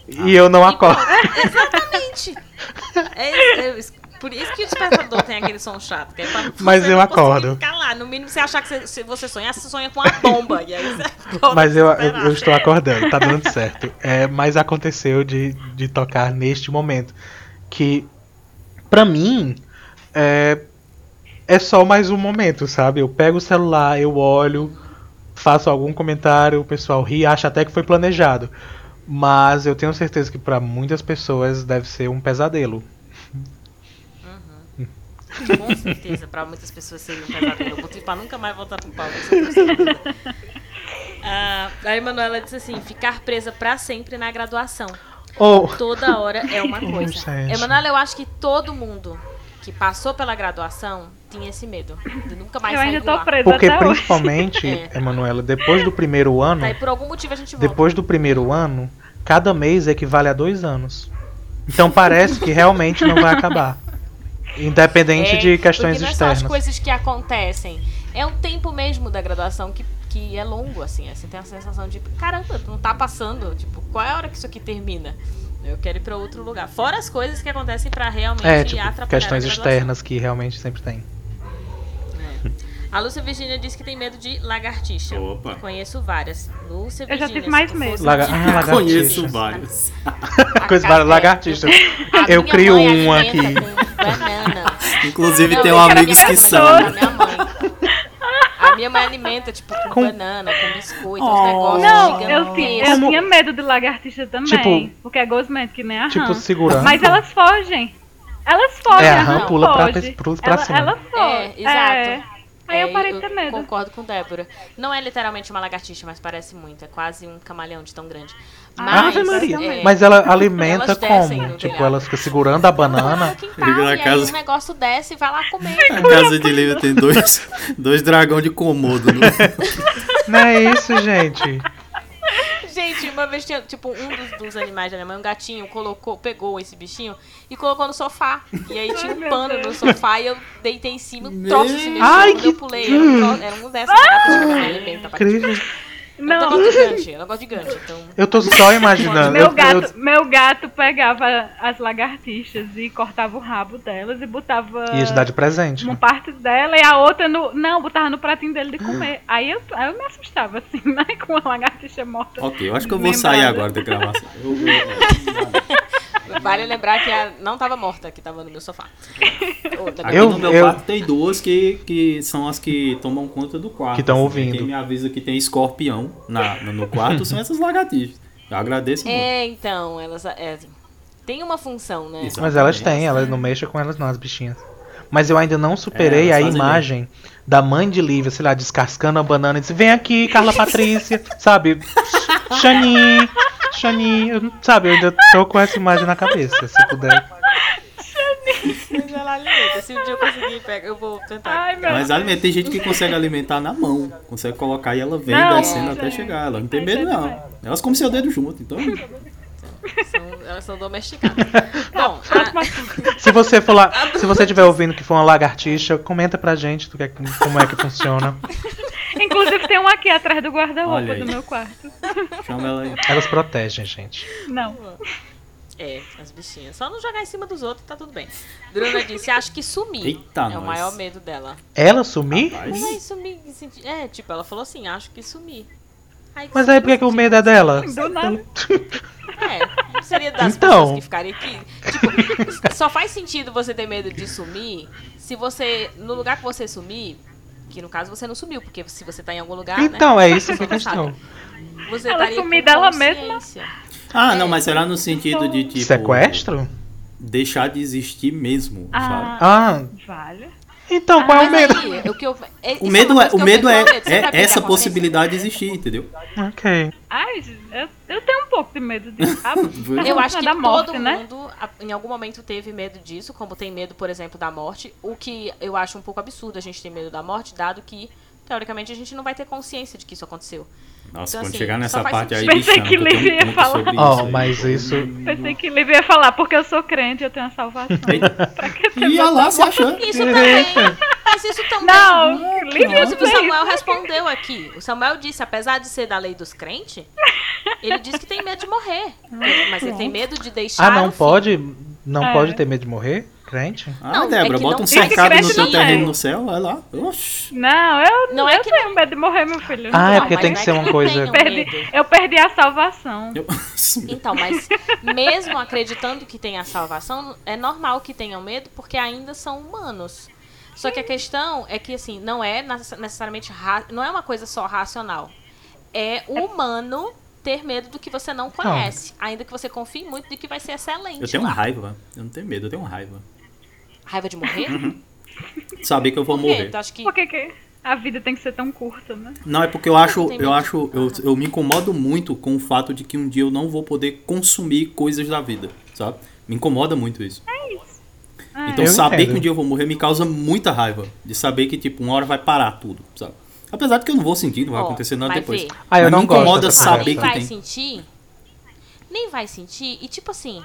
E eu não acordo. Exatamente. É, é, por isso que o despertador tem aquele som chato. Que é pra Mas eu acordo. Ficar lá. No mínimo, você achar que você, se você sonhar, você sonha com uma bomba. E aí você acorda Mas eu, eu, eu estou acordando, tá dando certo. É, mas aconteceu de, de tocar neste momento. Que, pra mim, é, é só mais um momento, sabe? Eu pego o celular, eu olho, faço algum comentário, o pessoal ri, acha até que foi planejado. Mas eu tenho certeza que pra muitas pessoas deve ser um pesadelo. Com certeza, pra muitas pessoas seria um pesadelo. Eu botei pra nunca mais voltar pro palco. Ah, a Emanuela disse assim: ficar presa pra sempre na graduação. Ou Toda hora é uma Oh, coisa. Emanuela, eu acho que todo mundo que passou pela graduação tinha esse medo de nunca mais Eu sair ainda do tô presa porque principalmente, É. Emanuela, depois do primeiro ano, Aí por algum motivo a gente volta. Depois do primeiro ano, cada mês equivale a dois anos. Então parece que realmente não vai acabar. Independente É, de questões porque não é externas. as coisas que acontecem. É o tempo mesmo da graduação que, que é longo, assim. Você tem a sensação de, caramba, não tá passando. Tipo, qual é a hora que isso aqui termina? Eu quero ir pra outro lugar. Fora as coisas que acontecem pra realmente É, tipo, atrapalhar questões externas que realmente sempre tem. É. A Lúcia Virginia disse que tem medo de lagartixa. Opa. Conheço várias. Lúcia Eu já Virginia. tive mais medo. Laga- ah, lagartixa. Conheço vários. Coisa casa- para lagartixas. Eu crio um alimenta aqui. Inclusive tem um amigos que são. da minha mãe. A minha mãe alimenta, tipo, com, Com- banana, com biscoito, Oh. uns negócios Não, eu, eu Como- tinha medo de lagartixa também. Tipo- porque é gosmético, que nem a Tipo, rã. segurando. Mas elas fogem. Elas fogem. É, a rã pula pra- foge. pula pra ela, cima. Ela foge. É, exato. É. Aí eu É, parei de ter medo. Concordo com Débora. Não é literalmente uma lagartixa, mas parece muito. É quase um camaleão de tão grande. Mas, Ave Maria. é, Mas ela alimenta Elas como? Tipo, ela fica segurando a banana. quintal, Liga na e aí casa. o negócio desce e vai lá comer. Na casa de Lívia tem dois, dois dragão de comodo. Né? Não é isso, gente. Gente, uma vez tinha, tipo, um dos, dos animais da minha mãe, um gatinho, colocou, pegou esse bichinho e colocou no sofá. E aí tinha um pano no sofá e eu deitei em cima, Meu- troço se mexeu, Ai, que- eu pulei. Era um, tro- era um dessas que alimenta. pra- Incrível. Eu Não. gosto gigante, eu gosto gigante, então... Eu tô só imaginando. Meu Eu- gato, eu- meu gato pegava as lagartixas e cortava o rabo delas e botava Ia te dar de presente. uma parte dela e a outra no. Não, botava no pratinho dele de comer. Aí eu, aí eu me assustava, assim, né? Com a lagartixa morta. ok, eu acho que eu vou sair Lembrada. agora da gravação. Eu vou- Vale lembrar que a não tava morta, que tava no meu sofá. Aqui Eu- no meu eu- quarto tem duas que, que são as que tomam conta do quarto. Que tão assim. ouvindo. Quem me avisa que tem escorpião na, no, quarto são essas lagartixas. Eu agradeço muito. É, então, elas... É, tem uma função, né? Isso. Mas elas Exatamente. têm, elas não mexem com elas não, as bichinhas. Mas eu ainda não superei É, a imagem da mãe de Lívia, sei lá, descascando a banana e disse, vem aqui, Carla Patrícia, sabe? Xani, Xani, eu, sabe, eu ainda tô com essa imagem na cabeça, se puder. Mas ela alimenta. Se um dia eu conseguir pegar, eu vou tentar. Ai, Mas alimenta, tem gente que consegue alimentar na mão. Consegue colocar e ela vem Não, descendo é. até chegar. Ela não tem Ai, medo, não. é. Elas comem seu dedo junto, então. São- elas são domesticadas. Bom, Próximo a-. Se você for lá, se você estiver ouvindo que for uma lagartixa, comenta pra gente do é que- como é que funciona. Inclusive tem um aqui atrás do guarda-roupa do meu quarto. Chama ela aí. Elas protegem, gente. Não. é, as bichinhas. Só não jogar em cima dos outros, tá tudo bem. Bruna disse, acho que sumir. Eita, é o nós. maior medo dela. Ela sumir? Sumir. É, tipo, ela falou assim, acho que sumir. Aí, Mas aí por que, que o medo é dela? Do nada. É, não seria das Então. pessoas que aqui. Tipo, só faz sentido você ter medo de sumir se você, no lugar que você sumir, que no caso você não sumiu, porque se você tá em algum lugar, Então, né? é isso que é a sabe. questão. Você Ela sumir com dela consciência. Ah, não, mas será no sentido de tipo. Sequestro? Deixar de existir mesmo, sabe? Ah, Ah, vale. Então qual é o Mas medo? aí, o que eu, é- O é medo é, o que eu medo é, é essa possibilidade de existir, entendeu? Ok. Ai, eu, eu tenho um pouco de medo disso. Ah, Eu acho que da morte, todo né? mundo, em algum momento, teve medo disso, como tem medo, por exemplo, da morte. O que eu acho um pouco absurdo a gente ter medo da morte, dado que, teoricamente, a gente não vai ter consciência de que isso aconteceu. Nossa, Então, quando assim, chegar nessa parte aí. Pensei que Lívia ia falar. Ó, aí. mas isso. Pensei que Lívia ia falar, porque eu sou crente, eu tenho a salvação. pra que ter Ia lá se achando. Isso também. Mas isso também. Não, Lívia Inclusive, o. Samuel respondeu aqui. O Samuel disse, apesar de ser da lei dos crentes, ele disse que tem medo de morrer. Mas ele tem medo de deixar. Ah, não o filho. pode? Não É. pode ter medo de morrer? Crente? Ah, Não, Débora, é bota não- um é cercado no não terreno tem. no céu, vai lá. Oxi. Não, eu Não não é eu que tenho medo de morrer, meu filho. Ah, é Não, porque mas tem não que é ser uma não coisa. tenham. perdi, eu perdi a salvação. Eu- Então, mas mesmo acreditando que tem a salvação, é normal que tenham medo porque ainda são humanos. Só que a questão é que assim, não é necess- necessariamente ra- não é uma coisa só racional. É humano ter medo do que você não conhece, ainda que você confie muito de que vai ser excelente. Eu tenho lá. uma raiva. Eu não tenho medo, eu tenho uma raiva. Raiva de morrer? Saber que eu vou morrer. Tu acha que Por que, que a vida tem que ser tão curta, né? Não, é porque eu acho, eu acho, eu, eu me incomodo muito com o fato de que um dia eu não vou poder consumir coisas da vida, sabe? Me incomoda muito isso. Ah, Então Eu saber entendo. que um dia eu vou morrer me causa muita raiva. De saber que, tipo, uma hora vai parar tudo, sabe? Apesar de que eu não vou sentir, não vai Ó, acontecer nada vai depois. Ah, eu Mas não me incomoda saber nem que vai tem. sentir, nem vai sentir. E tipo assim,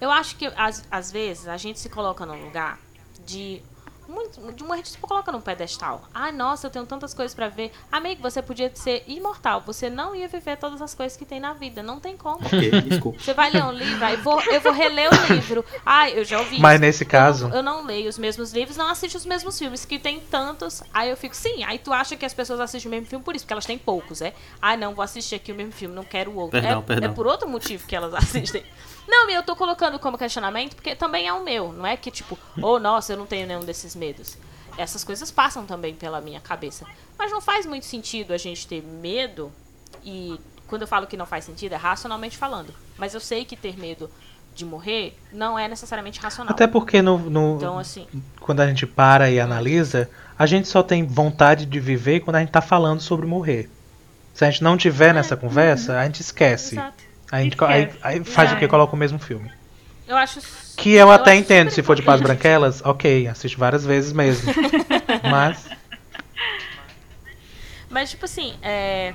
eu acho que às, às vezes a gente se coloca num lugar de muito, de uma gente se coloca num pedestal. Ai, nossa, eu tenho tantas coisas pra ver. Amigo, você podia ser imortal. Você não ia viver todas as coisas que tem na vida. Não tem como. Ok, desculpa. Você vai ler um livro, aí vou, eu vou reler o livro. Ai, eu já ouvi Mas isso. nesse Eu caso- não- Eu não, leio os mesmos livros, não assisto os mesmos filmes, que tem tantos. Aí eu fico, sim, aí tu acha que as pessoas assistem o mesmo filme por isso, porque elas têm poucos, é? Ai, não, vou assistir aqui o mesmo filme, não quero o outro. Perdão, é, perdão. é por outro motivo que elas assistem. Não, e eu tô colocando como questionamento porque também é o meu. Não é que tipo, oh, nossa, eu não tenho nenhum desses medos. Essas coisas passam também pela minha cabeça. Mas não faz muito sentido a gente ter medo e quando eu falo que não faz sentido é racionalmente falando. Mas eu sei que ter medo de morrer não é necessariamente racional. Até porque no, no- Então, assim, quando a gente para e analisa, a gente só tem vontade de viver quando a gente tá falando sobre morrer. Se a gente não tiver nessa conversa, a gente esquece. exato. A gente co- aí, aí faz o que? Coloca o mesmo filme. Eu acho. Que eu, até acho entendo, se for de Paz. Branquelas, ok, assisto várias vezes mesmo. Mas, Mas, tipo assim, é,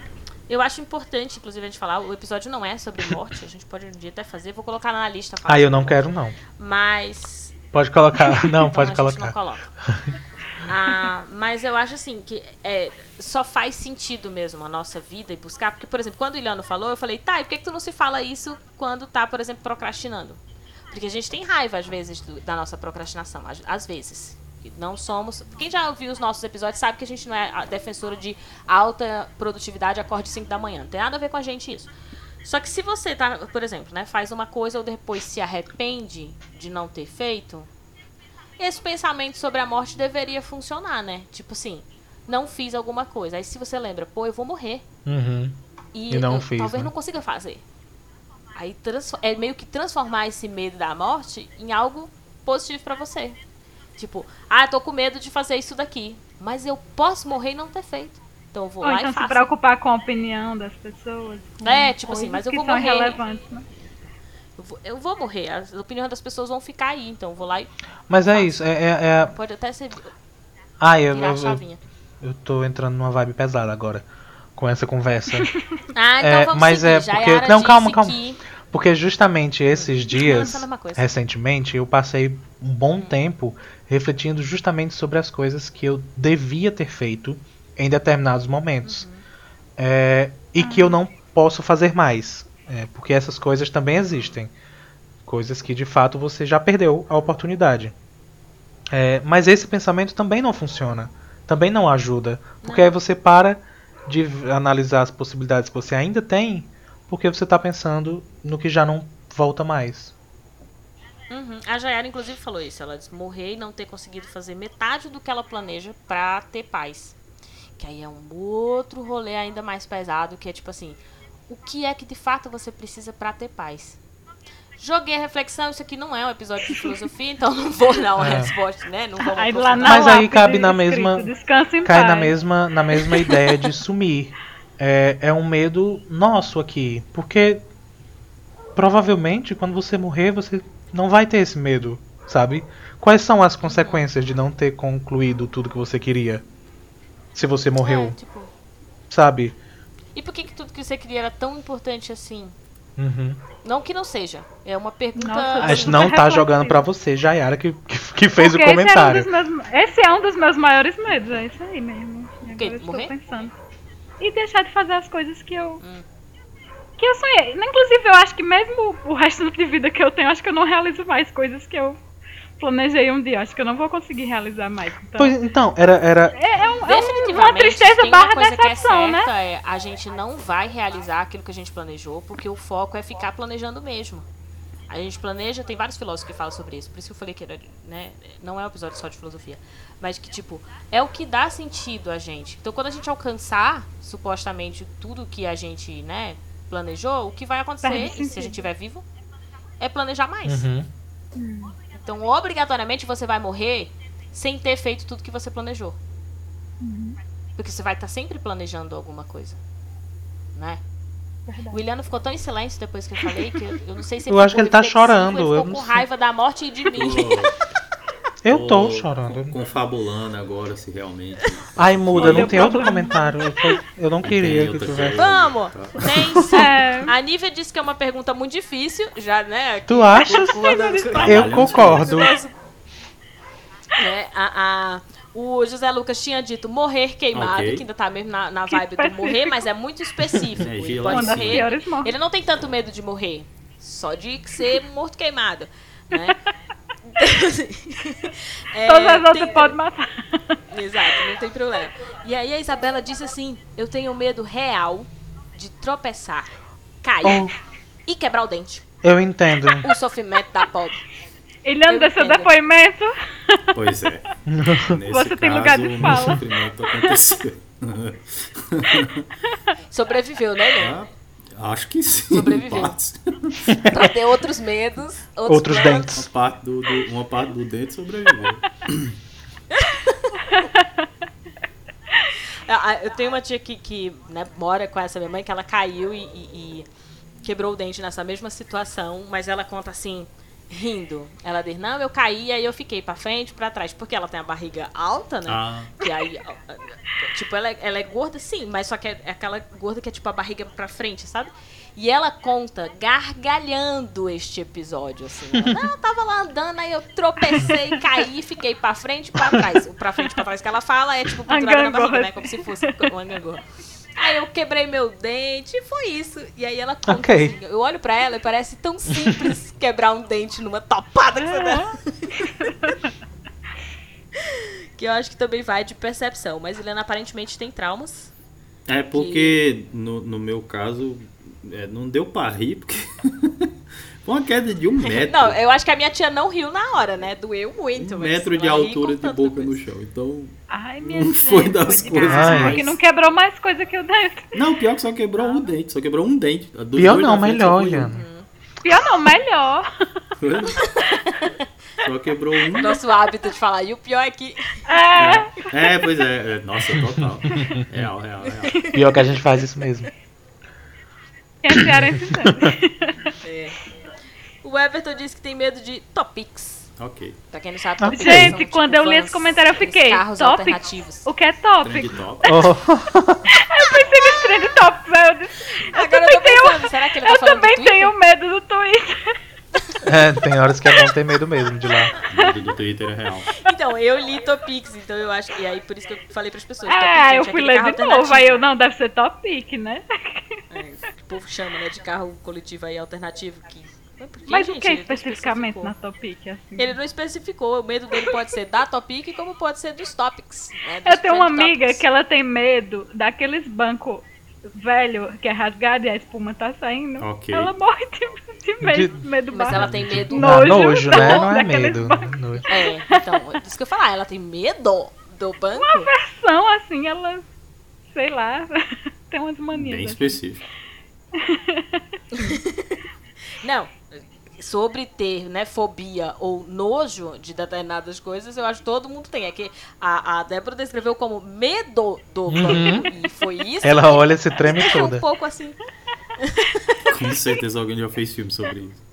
eu acho importante, inclusive, a gente falar. O episódio não é sobre morte, a gente pode um dia até fazer. Vou colocar na lista. aí eu não quero não. Mas. Pode colocar, não, então pode a gente colocar. não coloca. Ah, mas eu acho assim que é, só faz sentido mesmo a nossa vida e buscar. Porque, por exemplo, quando o Iliano falou, eu falei, tá, e por que, que tu não se fala isso quando tá, por exemplo, procrastinando? Porque a gente tem raiva, às vezes, do- da nossa procrastinação. Às, às vezes. Não somos. Quem já ouviu os nossos episódios sabe que a gente não é defensora de alta produtividade, acorde 5 da manhã. Não tem nada a ver com a gente isso. Só que se você tá, por exemplo, né, faz uma coisa ou depois se arrepende de não ter feito, esse pensamento sobre a morte deveria funcionar, né? Tipo assim, não fiz alguma coisa. Aí se você lembra, pô, eu vou morrer. Uhum. E, E não eu fiz, talvez né? não consiga fazer. Aí é meio que transformar esse medo da morte em algo positivo pra você. Tipo, ah, tô com medo de fazer isso daqui. Mas eu posso morrer e não ter feito. Então eu vou Ou lá então e se faço. preocupar com a opinião das pessoas. É, tipo assim, mas eu vou são morrer. relevantes, né? Eu vou, eu vou morrer. As opiniões das pessoas vão ficar aí. Então eu vou lá e Mas é isso, é, é, é- pode até ser Ah, eu, eu, eu, eu tô entrando numa vibe pesada agora com essa conversa. Ah, então É, vamos mas seguir. é porque- Yara não, calma, calma. que- Porque justamente esses dias, recentemente, eu passei um bom tempo refletindo justamente sobre as coisas que eu devia ter feito em determinados momentos. É, e que eu não posso fazer mais. É, porque essas coisas também existem. Coisas que de fato você já perdeu a oportunidade. É, mas esse pensamento também não funciona. Também não ajuda. Porque aí você para de analisar as possibilidades que você ainda tem. Porque você está pensando no que já não volta mais. Uhum. A Jayara, inclusive, falou isso. Ela disse morrer e não ter conseguido fazer metade do que ela planeja pra ter paz. Que aí é um outro rolê ainda mais pesado, que é tipo assim, o que é que de fato você precisa pra ter paz? Joguei a reflexão, isso aqui não é um episódio de filosofia, então não vou dar uma É. resposta, né? Não vamos Aí lá na Mas aí cabe na escrito, mesma- em Cai na paz. mesma, na mesma ideia de sumir. É, é um medo nosso aqui. Porque provavelmente quando você morrer, você não vai ter esse medo, sabe? Quais são as consequências de não ter concluído tudo que você queria? Se você morreu, É, tipo, sabe? E por que, que tudo que você queria era tão importante assim? Uhum. Não que não seja. É uma pergunta. Nossa, A assim, gente não tá jogando pra você, Jayara, que, que, que fez Porque o comentário. Esse é, um dos meus, esse é um dos meus maiores medos, é isso aí mesmo. E? Agora eu estou Morrer? pensando. E deixar de fazer as coisas que eu. Hum. Que eu sonhei. Inclusive, eu acho que mesmo o resto de vida que eu tenho, acho que eu não realizo mais coisas que eu planejei um dia. Acho que eu não vou conseguir realizar mais. Então, Pois então, era. era é, é, um, é um- uma tristeza tem uma barra coisa decepção, que é né? certa, é, a gente não vai realizar aquilo que a gente planejou, porque o foco é ficar planejando mesmo. A gente planeja, tem vários filósofos que falam sobre isso, por isso que eu falei que era, né, não é um episódio só de filosofia, mas que tipo, é o que dá sentido a gente. Então quando a gente alcançar, supostamente, tudo que a gente, né, planejou, o que vai acontecer, se a gente estiver vivo, é planejar mais. Uhum. Então, obrigatoriamente, você vai morrer sem ter feito tudo que você planejou. Porque você vai estar sempre planejando alguma coisa. Né? O Williano ficou tão em silêncio depois que eu falei que eu, eu não sei se Eu acho que ele tá chorando, Ele eu ficou não com sei. raiva da morte e de mim. Eu tô chorando. con- Confabulando agora se realmente. Ai, muda, não tem outro comentário. Eu, foi- eu não queria que tivesse. coisa. Vamos! Tá. Tem sim. É. A Nívia disse que é uma pergunta muito difícil, já, né? Tu achas? Eu Trabalhando concordo. né, a, a- o José Lucas tinha dito morrer queimado, Ok. que ainda tá mesmo na, na vibe do morrer, mas é muito específico. Energia Ele pode mortes. Ele não tem tanto medo de morrer, só de ser morto queimado. Né? É, Todas as outras tem- podem matar. Exato, não tem problema. E aí a Isabela disse assim: Eu tenho medo real de tropeçar, cair Oh, e quebrar o dente. Eu entendo. o sofrimento da pobre. Ilhando Eu desse seu entendo. depoimento. Pois é. Nesse Você tem caso, lugar de fala. sofrimento aconteceu. Sobreviveu, né, Lê? Acho que sim. Sobreviveu. partes. Pra ter outros medos, outros, Outros dentes. Uma parte do, do- uma parte do dente sobreviveu. Ah, ah, Eu tenho uma tia que, que né, mora com essa minha mãe, que ela caiu e, e- e quebrou o dente nessa mesma situação, mas ela conta assim, rindo. Ela diz, não, eu caí, aí eu fiquei pra frente, pra trás, porque ela tem a barriga alta, né? Ah, Que aí, tipo, ela é, ela é gorda, sim, mas só que é, é aquela gorda que é tipo a barriga pra frente, sabe? E ela conta gargalhando este episódio, assim. Ela, não, eu tava lá andando, aí eu tropecei, caí, fiquei pra frente e pra trás. O pra frente e pra trás que ela fala é tipo pendurada na barriga, né? Como se fosse uma gangorra. Aí eu quebrei meu dente e foi isso. E aí ela conta Ok. assim, eu olho pra ela e parece tão simples quebrar um dente numa topada que você dá. Que eu acho que também vai de percepção. Mas Helena aparentemente tem traumas. é porque no, no meu caso é, não deu pra rir, porque foi uma queda de um metro. Não, eu acho que a minha tia não riu na hora, né? Doeu muito. um metro de altura de boca no chão. Então. Ai, minha Não gente, foi das de coisas mais- Que não quebrou mais coisa que o dente. Não, pior que só quebrou um dente. Só quebrou um dente. Dos Pior dois não, melhor. Iana. Pior não, melhor. Só quebrou um. Nosso hábito de falar. E o pior é que. É. É, pois é. é, Nossa, total. Real, real, real. Pior que a gente faz isso mesmo. É é. O Everton disse que tem medo de topics. Ok. Pra quem não sabe, topics Gente, são, tipo, quando eu li esse comentário, eu fiquei, Carros topics? alternativos. O que é Trend tópico? top. Oh, Eu pensei nesse trend top, velho. Eu Agora eu também tô tenho, pensando, será que ele tá eu também tenho medo do Twitter. é, tem horas que é bom ter medo mesmo de lá. Medo do Twitter é real. Então, eu li Topics, então eu acho. E aí, por isso que eu falei pras pessoas. Ah, Topics, eu fui ler carro de novo. Aí eu, não, deve ser topic, né? É, que o povo chama, né? De carro coletivo aí alternativo. Que... Mas, o que especificamente na topic, assim? Ele não especificou. O medo dele pode ser da Topic, como pode ser dos Topics. Né? Eu dos tenho uma amiga topics. que ela tem medo daqueles bancos velho que é rasgado e a espuma tá saindo. Ok. Ela morre de, de medo, De- medo Mas barra. ela tem medo. Nojo, nojo, né? Não é medo. Nojo. É, então, é isso que eu ia falar. Ela tem medo do banco? São assim, ela, sei lá, tem umas manias. Bem assim. específico. Não. Sobre ter, né, fobia ou nojo de determinadas coisas, eu acho que todo mundo tem. É que a, a Débora descreveu como medo do banco. E foi isso. Uhum. Ela olha, se treme é toda. um pouco assim. Com certeza alguém já fez filme sobre isso.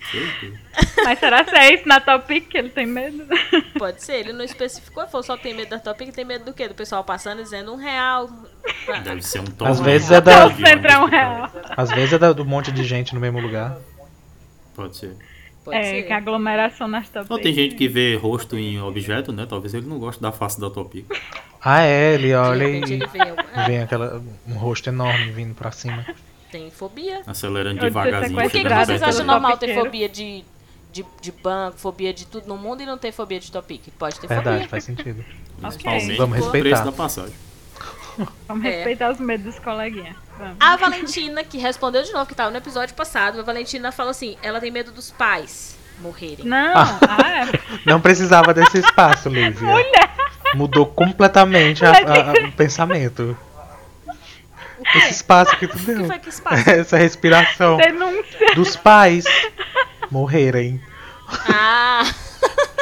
Mas será que é isso na topic que ele tem medo? Pode ser, ele não especificou, ele falou só tem medo da Topic, tem medo do quê? Do pessoal passando dizendo um real. Deve ser um tom. Às vezes é da- centro é um real. Às vezes é da- do monte de gente no mesmo lugar. Pode ser. Pode É, ser. que a aglomeração nas topic. Não, tem gente que vê rosto em objeto, né? Talvez ele não goste da face da Topic. Ah, é, ele olha e ele vê, é, vem aquela, um rosto enorme vindo pra cima. tem fobia. Acelerando devagarzinho. Por que, vocês acham normal ter fobia de, de, de banco, fobia de tudo no mundo e não ter fobia de Topic? Pode ter Verdade, fobia. faz sentido. Principalmente Vamos o respeitar. preço da passagem. Vamos É. respeitar os medos dos coleguinhas. Vamos. A Valentina, que respondeu de novo, que tava no episódio passado, a Valentina falou assim: ela tem medo dos pais morrerem. Não, Ah. ah, é. Não precisava desse espaço, Lívia. Mudou completamente a- a- o pensamento. Esse espaço que tu O que deu. foi que passa? Essa respiração denúncia. dos pais morrerem. Ah!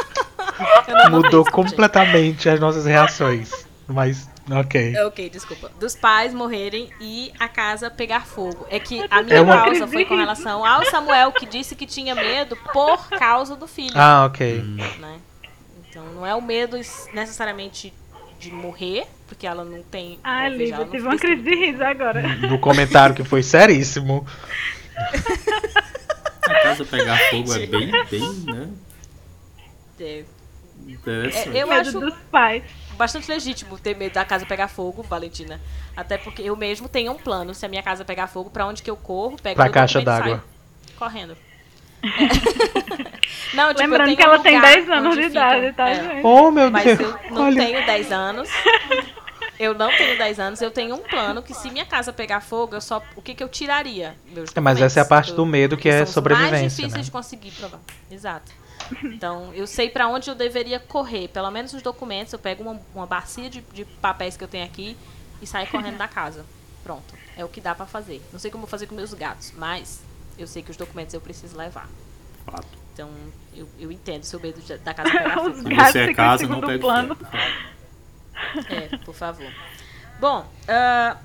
Mudou completamente as nossas reações. Mas, ok. Ok, desculpa. Dos pais morrerem e a casa pegar fogo. É que a minha É uma- causa foi com relação ao Samuel, que disse que tinha medo por causa do filho. Ah, ok. né? Então não é o medo necessariamente de morrer, porque ela não tem. Ah, Lívia, tive fica uma crise de riso agora. No comentário que foi seríssimo. A casa pegar fogo é bem, bem, né? É, Interessante. É, eu medo acho- dos pais. Bastante legítimo ter medo da casa pegar fogo, Valentina. Até porque eu mesmo tenho um plano. Se a minha casa pegar fogo, pra onde que eu corro, pego Pra caixa d'água. Correndo. É. Não, tipo, eu Lembrando tenho que ela um tem lugar 10 anos de fica- idade, tá, é. gente? Oh, meu Mas Deus. eu não Olha. tenho 10 anos. Eu não tenho 10 anos, eu tenho um plano que se minha casa pegar fogo, eu só. O que, que eu tiraria? Meus É, mas essa é a parte do medo que porque é os mais sobrevivência, difíceis né? de conseguir provar. Exato. Então, eu sei pra onde eu deveria correr. Pelo menos os documentos, eu pego uma, uma bacia de, de papéis que eu tenho aqui e saio correndo da casa. Pronto. É o que dá pra fazer. Não sei como eu vou fazer com meus gatos, mas eu sei que os documentos eu preciso levar. Fato. Então, eu, eu entendo seu medo de- da casa pegar Os fogo. Se Gato você é casa, não segundo pega plano. É, por favor. Bom, ah,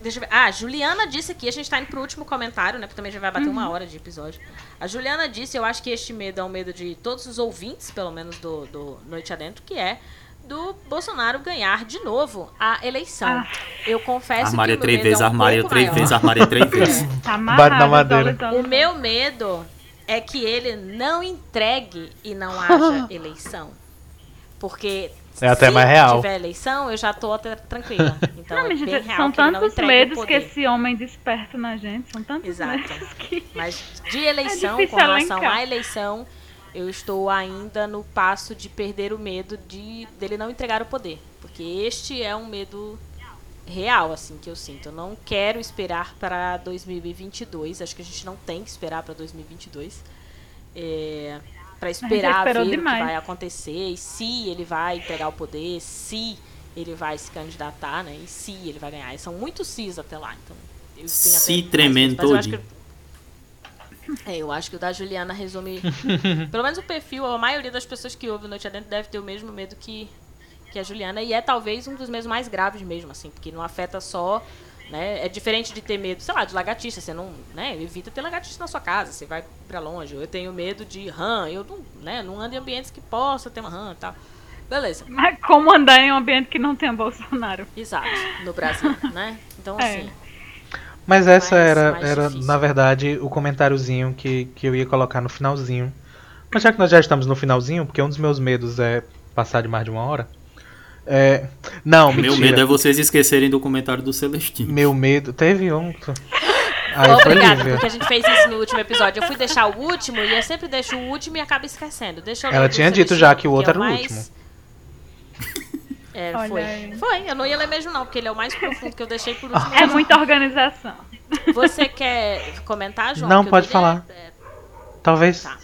deixa eu ver. Ah, Juliana disse aqui, a gente tá indo pro último comentário, né? Porque também já vai bater uma hora de episódio. A Juliana disse, eu acho que este medo é um medo de todos os ouvintes, pelo menos do, do Noite Adentro, que é do Bolsonaro ganhar de novo a eleição. Ah. Eu confesso Armária que três vezes, é um armária pouco três maior. vezes, armária três vezes. Tá Bate na amarrado, madeira. dólar. O meu medo é que ele não entregue e não haja eleição. Porque É até se mais real. tiver eleição, eu já tô até tranquila. Então Não, é bem real são que ele não tantos medos que esse homem desperta na gente. São tantos Exato. medos que. Mas de eleição, É com relação elencar. à eleição, eu estou ainda no passo de perder o medo de dele não entregar o poder. Porque este é um medo real, assim, que eu sinto. Eu não quero esperar para 2022. Acho que a gente não tem que esperar para 2022. É, para esperar ver esperou o que demais. vai acontecer e se ele vai entregar o poder, se ele vai se candidatar, né? E se ele vai ganhar. E são muitos sis até lá, então eu Se mais tremendo. Mas eu acho todinho. que- é, eu acho que o da Juliana resume. pelo menos o perfil, a maioria das pessoas que ouvem Noite Adentro deve ter o mesmo medo que, que a Juliana. E é talvez um dos medos mais graves mesmo, assim, porque não afeta só. Né? É diferente de ter medo, sei lá, de lagartixa. Você não. Né, evita ter lagartixa na sua casa, você vai pra longe. Eu tenho medo de rã, eu não, né, não ando em ambientes que possa ter uma rã e tal. Beleza. Mas como andar em um ambiente que não tenha Bolsonaro? Exato, no Brasil, né? Então, É. assim. Mas essa Mais- era, mais era difícil. na verdade, o comentáriozinho que, que eu ia colocar no finalzinho. Mas já que nós já estamos no finalzinho, porque um dos meus medos é passar de mais de uma hora. É... Não, Meu mentira. medo é vocês esquecerem do comentário do Celestino. Meu medo. Teve um. Aí foi Obrigada, porque a gente fez isso no último episódio. Eu fui deixar o último e eu sempre deixo o último e acabo esquecendo. Deixa eu Ela tinha dito já que o outro é era o mais- último. É, foi. Foi, eu não ia ler mesmo não, porque ele é o mais profundo que eu deixei por último. É muita organização. Você quer comentar, João? Não, pode falar. é- Talvez. Tá.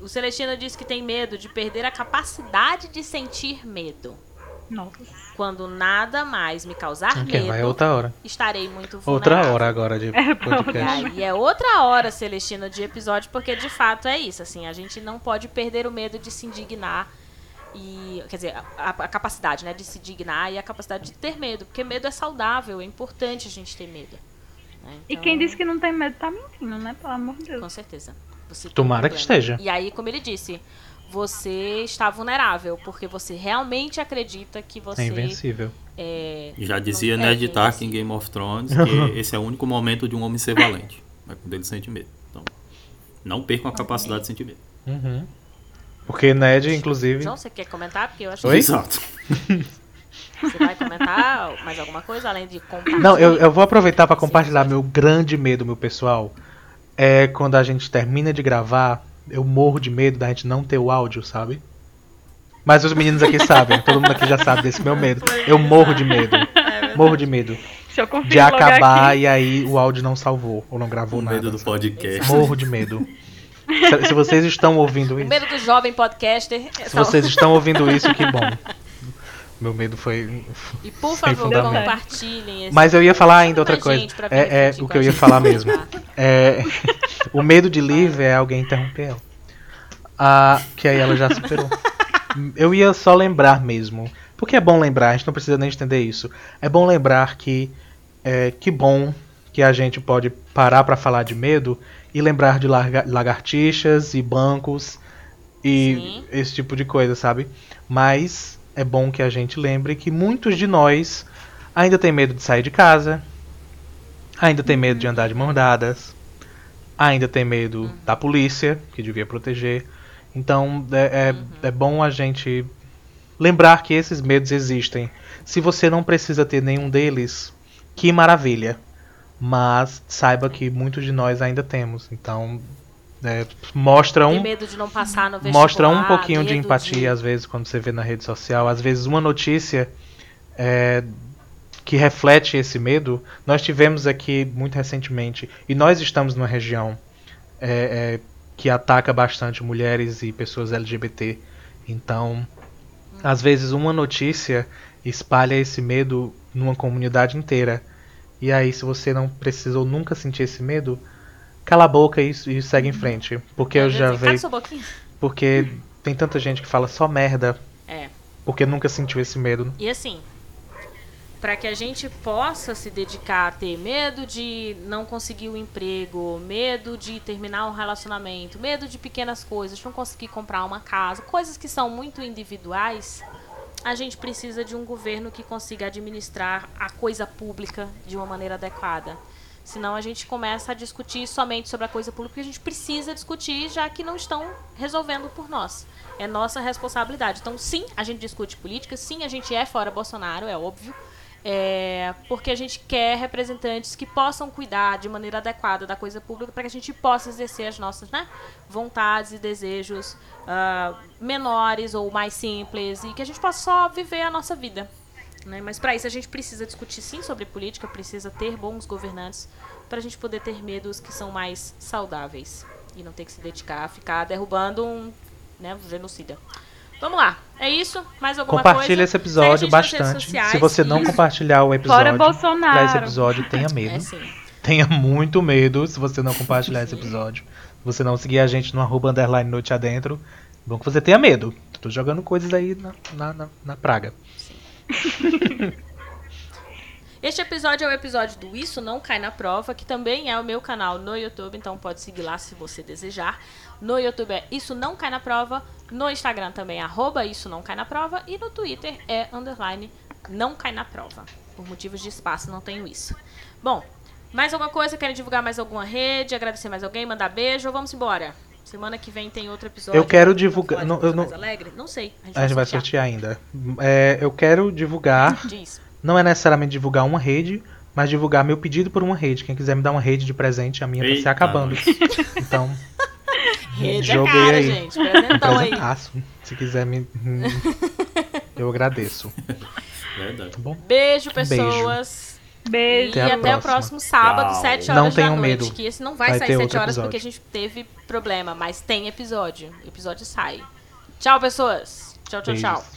O Celestino disse que tem medo de perder a capacidade de sentir medo. Nossa. Quando nada mais me causar Ok, medo, vai outra hora. estarei muito vulnerável. Outra hora agora de É, podcast. Aí é outra hora, Celestino, de episódio, porque de fato é isso. Assim, a gente não pode perder o medo de se indignar e. Quer dizer, a, a capacidade né, de se indignar e a capacidade de ter medo. Porque medo é saudável, é importante a gente ter medo. né? E Então, quem disse que não tem medo tá mentindo, né? Pelo amor de Deus. Com certeza. Você Tomara que esteja. E aí, como ele disse, você está vulnerável, porque você realmente acredita que você. É invencível. é, Já dizia é Ned Stark em. Game of Thrones que esse é o único momento de um homem ser valente. É quando ele sente medo. Então, não percam a capacidade de sentir medo. Uhum. Porque Ned, inclusive. João, você quer comentar? Porque eu acho Oi? Exato. que você vai comentar mais alguma coisa além de compartilhar. Não, eu, eu vou aproveitar para compartilhar meu grande medo, meu pessoal. É quando a gente termina de gravar, eu morro de medo da gente não ter o áudio, sabe? Mas os meninos aqui sabem, todo mundo aqui já sabe desse meu medo. Eu morro de medo. Morro de medo Deixa eu conferir de acabar aqui. e aí o áudio não salvou ou não gravou O nada. medo do podcast. Morro de medo. Se, se vocês estão ouvindo O isso, medo do jovem podcaster. é se vocês estão ouvindo isso, que bom. Meu medo foi E por sem favor, fundamento. compartilhem esse. Mas eu ia falar ainda outra coisa. É, é o que eu ia falar mesmo. É, o medo de Liv é alguém interromper ela. Ah, que aí ela já superou. Eu ia só lembrar mesmo. Porque é bom lembrar, a gente não precisa nem entender isso. É bom lembrar que é, que bom que a gente pode parar pra falar de medo e lembrar de lagartixas e bancos e Sim. esse tipo de coisa, sabe? Mas é bom que a gente lembre que muitos de nós ainda tem medo de sair de casa, ainda tem medo de andar de mãos dadas, ainda tem medo da polícia, que devia proteger. Então é, é, é bom a gente lembrar que esses medos existem. Se você não precisa ter nenhum deles, que maravilha. Mas saiba que muitos de nós ainda temos. Então é, mostra um medo de não passar no vestibular. mostra um pouquinho de empatia às vezes quando você vê na rede social. Às vezes uma notícia é, que reflete esse medo, nós tivemos aqui muito recentemente, e nós estamos numa região é, é, que ataca bastante mulheres e pessoas LGBT. Então, às vezes uma notícia espalha esse medo numa comunidade inteira. E aí, se você não precisou nunca sentir esse medo, cala a boca e, e segue em frente. Porque eu já boquinha. Porque tem tanta gente que fala só merda É. porque nunca sentiu esse medo. E assim, para que a gente possa se dedicar a ter medo de não conseguir o emprego, medo de terminar um relacionamento, medo de pequenas coisas, de não conseguir comprar uma casa, coisas que são muito individuais, a gente precisa de um governo que consiga administrar a coisa pública de uma maneira adequada. Senão a gente começa a discutir somente sobre a coisa pública que a gente precisa discutir, já que não estão resolvendo por nós. É nossa responsabilidade. Então, sim, a gente discute política, sim, a gente é fora Bolsonaro, é óbvio. É, porque a gente quer representantes que possam cuidar de maneira adequada da coisa pública para que a gente possa exercer as nossas né, vontades e desejos ah, menores ou mais simples e que a gente possa só viver a nossa vida. Né? Mas para isso a gente precisa discutir sim sobre política, precisa ter bons governantes para a gente poder ter medos que são mais saudáveis e não ter que se dedicar a ficar derrubando um né, genocida. Vamos lá, é isso? Mais alguma Compartilhe coisa? esse episódio bastante. sociais Se você não e- compartilhar o episódio, Bolsonaro. pra esse episódio, tenha medo. É sim. Tenha muito medo se você não compartilhar esse episódio. Se você não seguir a gente no arroba underline noite adentro. Bom que você tenha medo. Tô jogando coisas aí na, na, na, na praga. Este episódio é o episódio do Isso Não Cai na Prova, que também é o meu canal no YouTube, então pode seguir lá se você desejar. No YouTube é Isso Não Cai na Prova, no Instagram também é Isso Não Cai na Prova e no Twitter é underline Não Cai na Prova. Por motivos de espaço não tenho isso. Bom, mais alguma coisa? Querem divulgar mais alguma rede? Agradecer mais alguém? Mandar beijo? Vamos embora? Semana que vem tem outro episódio. Eu quero divulgar- não, eu não- mais alegre? Não sei. A gente vai sortear ainda. É, eu quero divulgar. Diz. Não é necessariamente divulgar uma rede, mas divulgar meu pedido por uma rede. Quem quiser me dar uma rede de presente, a minha tá se Eita, acabando. Então, Rede é Joguei cara, aí. gente. Presentão aí. Se quiser me. Eu agradeço. Verdade. Tá bom? Beijo, Beijo. pessoas. Beijo. Até a e até o próxima. próximo sábado, Tchau. 7 horas Não da tenham noite. medo. Que esse não vai, Vai sair ter 7 outro horas episódio. porque a gente teve problema, mas tem episódio. O episódio sai. Tchau, pessoas. Tchau, tchau, tchau.